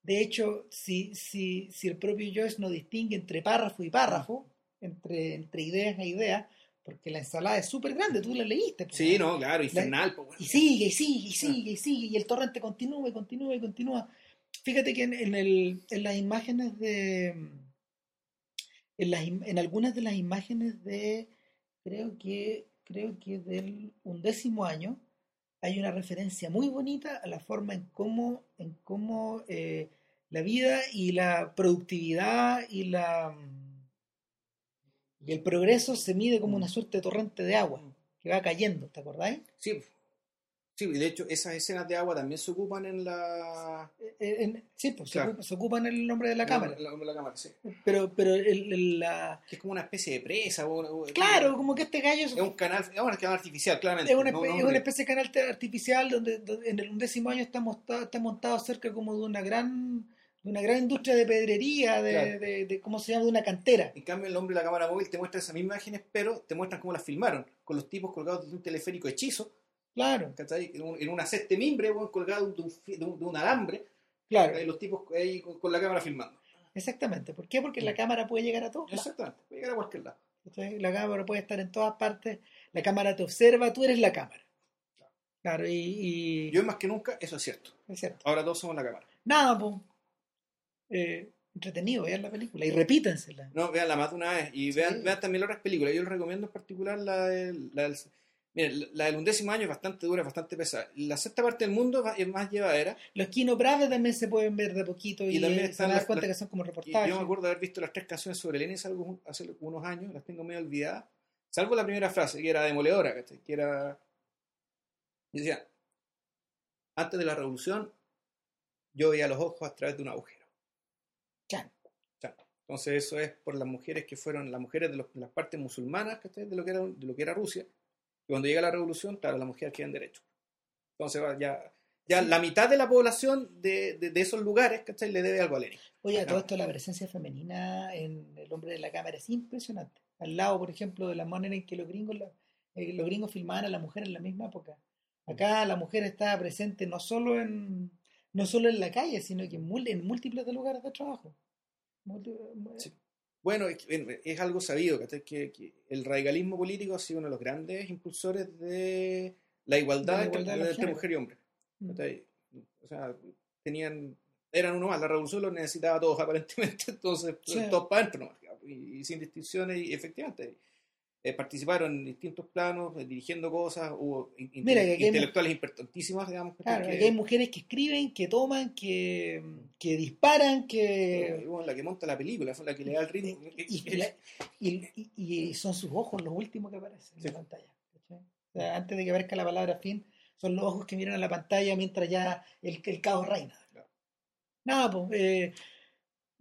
De hecho, si, si, si el propio Joyce no distingue entre párrafo y párrafo, entre, entre ideas e ideas, porque la ensalada es súper grande, tú la leíste. pues, Sí, no, claro, infernal. pues, bueno. Y sigue, y sigue, y sigue, y sigue, y el torrente continúa, y continúa, y continúa. Fíjate que en, en el, en las imágenes de. En, las, en algunas de las imágenes de. Creo que. Creo que del undécimo año. Hay una referencia muy bonita a la forma en cómo, en cómo eh, la vida y la productividad y la y el progreso se mide como una suerte de torrente de agua que va cayendo, ¿te acordáis? Sí, sí, y de hecho esas escenas de agua también se ocupan en la... Eh, en- sí, pues, se ocupan en el nombre de la cámara. La, la cámara, sí. Pero, pero el- el- la... Que es como una especie de presa. o- o- Claro, como que este gallo Es un canal, es un canal artificial, claramente. es una, no- es especie de canal artificial donde, donde en el undécimo año está montado, está montado cerca como de una gran de una gran industria de pedrería, de, Claro. de- de- ¿cómo se llama? de una cantera. En cambio, el hombre de la cámara móvil te muestra esas mismas imágenes, pero te muestran cómo las filmaron, con los tipos colgados de un teleférico hechizo, Claro, ¿cachai? En, un- en una ceste mimbre, weón, colgado de un, fi- de un- de un alambre, claro, los tipos ahí con, con la cámara filmando. exactamente. ¿Por qué? Porque la cámara puede llegar a todos lados. Exactamente, puede llegar a cualquier lado. ¿cachai? La cámara puede estar en todas partes, la cámara te observa, tú eres la cámara. Claro, y, y- Yo más que nunca, eso es cierto. es cierto. Ahora todos somos la cámara. Nada, pues. Eh, entretenido, vean la película y repítensela. No, veanla más de una vez y Sí. vean, vean también otras películas. Yo les recomiendo en particular la del, la del, miren, la del undécimo año es bastante dura, es bastante pesada. La sexta parte del mundo es más llevadera. Los Kino Brave también se pueden ver de poquito y, Y también se están las- cuenta las- que son como reportajes. yo me acuerdo de haber visto las tres canciones sobre Lenin hace unos años, las tengo medio olvidadas. Salvo la primera frase, que era demoledora, que era. y decía: Antes de la revolución, yo veía los ojos a través de un agujero. Chan. Entonces, eso es por las mujeres que fueron las mujeres de, los- de las partes musulmanas de lo que era, de lo que era Rusia. Y cuando llega la revolución, claro, las mujeres quieren derecho. Entonces, ya, ya la mitad de la población de, de- de esos lugares ¿cachai? le debe algo a Lenin. Oye, a todo esto la presencia femenina en El hombre de la cámara es impresionante. Al lado, por ejemplo, de la manera en que los gringos, la- eh, los gringos filmaban a la mujer en la misma época. Acá la mujer estaba presente no solo en no solo en la calle, sino que en, múltiples de lugares de trabajo. Multi- Sí. Bueno, es, es algo sabido que, que el radicalismo político ha sido uno de los grandes impulsores de la igualdad, De la entre, igualdad mujer y hombre. Mm. O sea, tenían, eran uno más, la revolución los necesitaba a todos aparentemente, entonces Sí. todos para adentro nomás, y, y sin distinciones, y efectivamente eh, participaron en distintos planos, eh, dirigiendo cosas, hubo in- Mira, que aquí hay intelectuales importantísimas, digamos. Claro, que, aquí hay mujeres que escriben, que toman, que, que disparan, que... eh, bueno, la que monta la película, fue la que le da el ritmo. y, y la- y- son sus ojos los últimos que aparecen Sí. en la pantalla. sea, antes de que aparezca la palabra fin, son los ojos que miran a la pantalla mientras ya el, el caos reina. Nada, pues eh,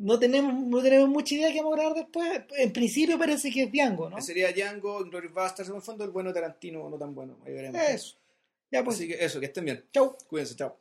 no, tenemos, no tenemos mucha idea que vamos a grabar después. En principio parece que es Django, ¿no? Sería Django, Glorious Bastards, en el fondo el bueno Tarantino, no tan bueno, ahí veremos. Eso. Ya pues, Así que eso, que estén bien. chau. Cuídense, chao.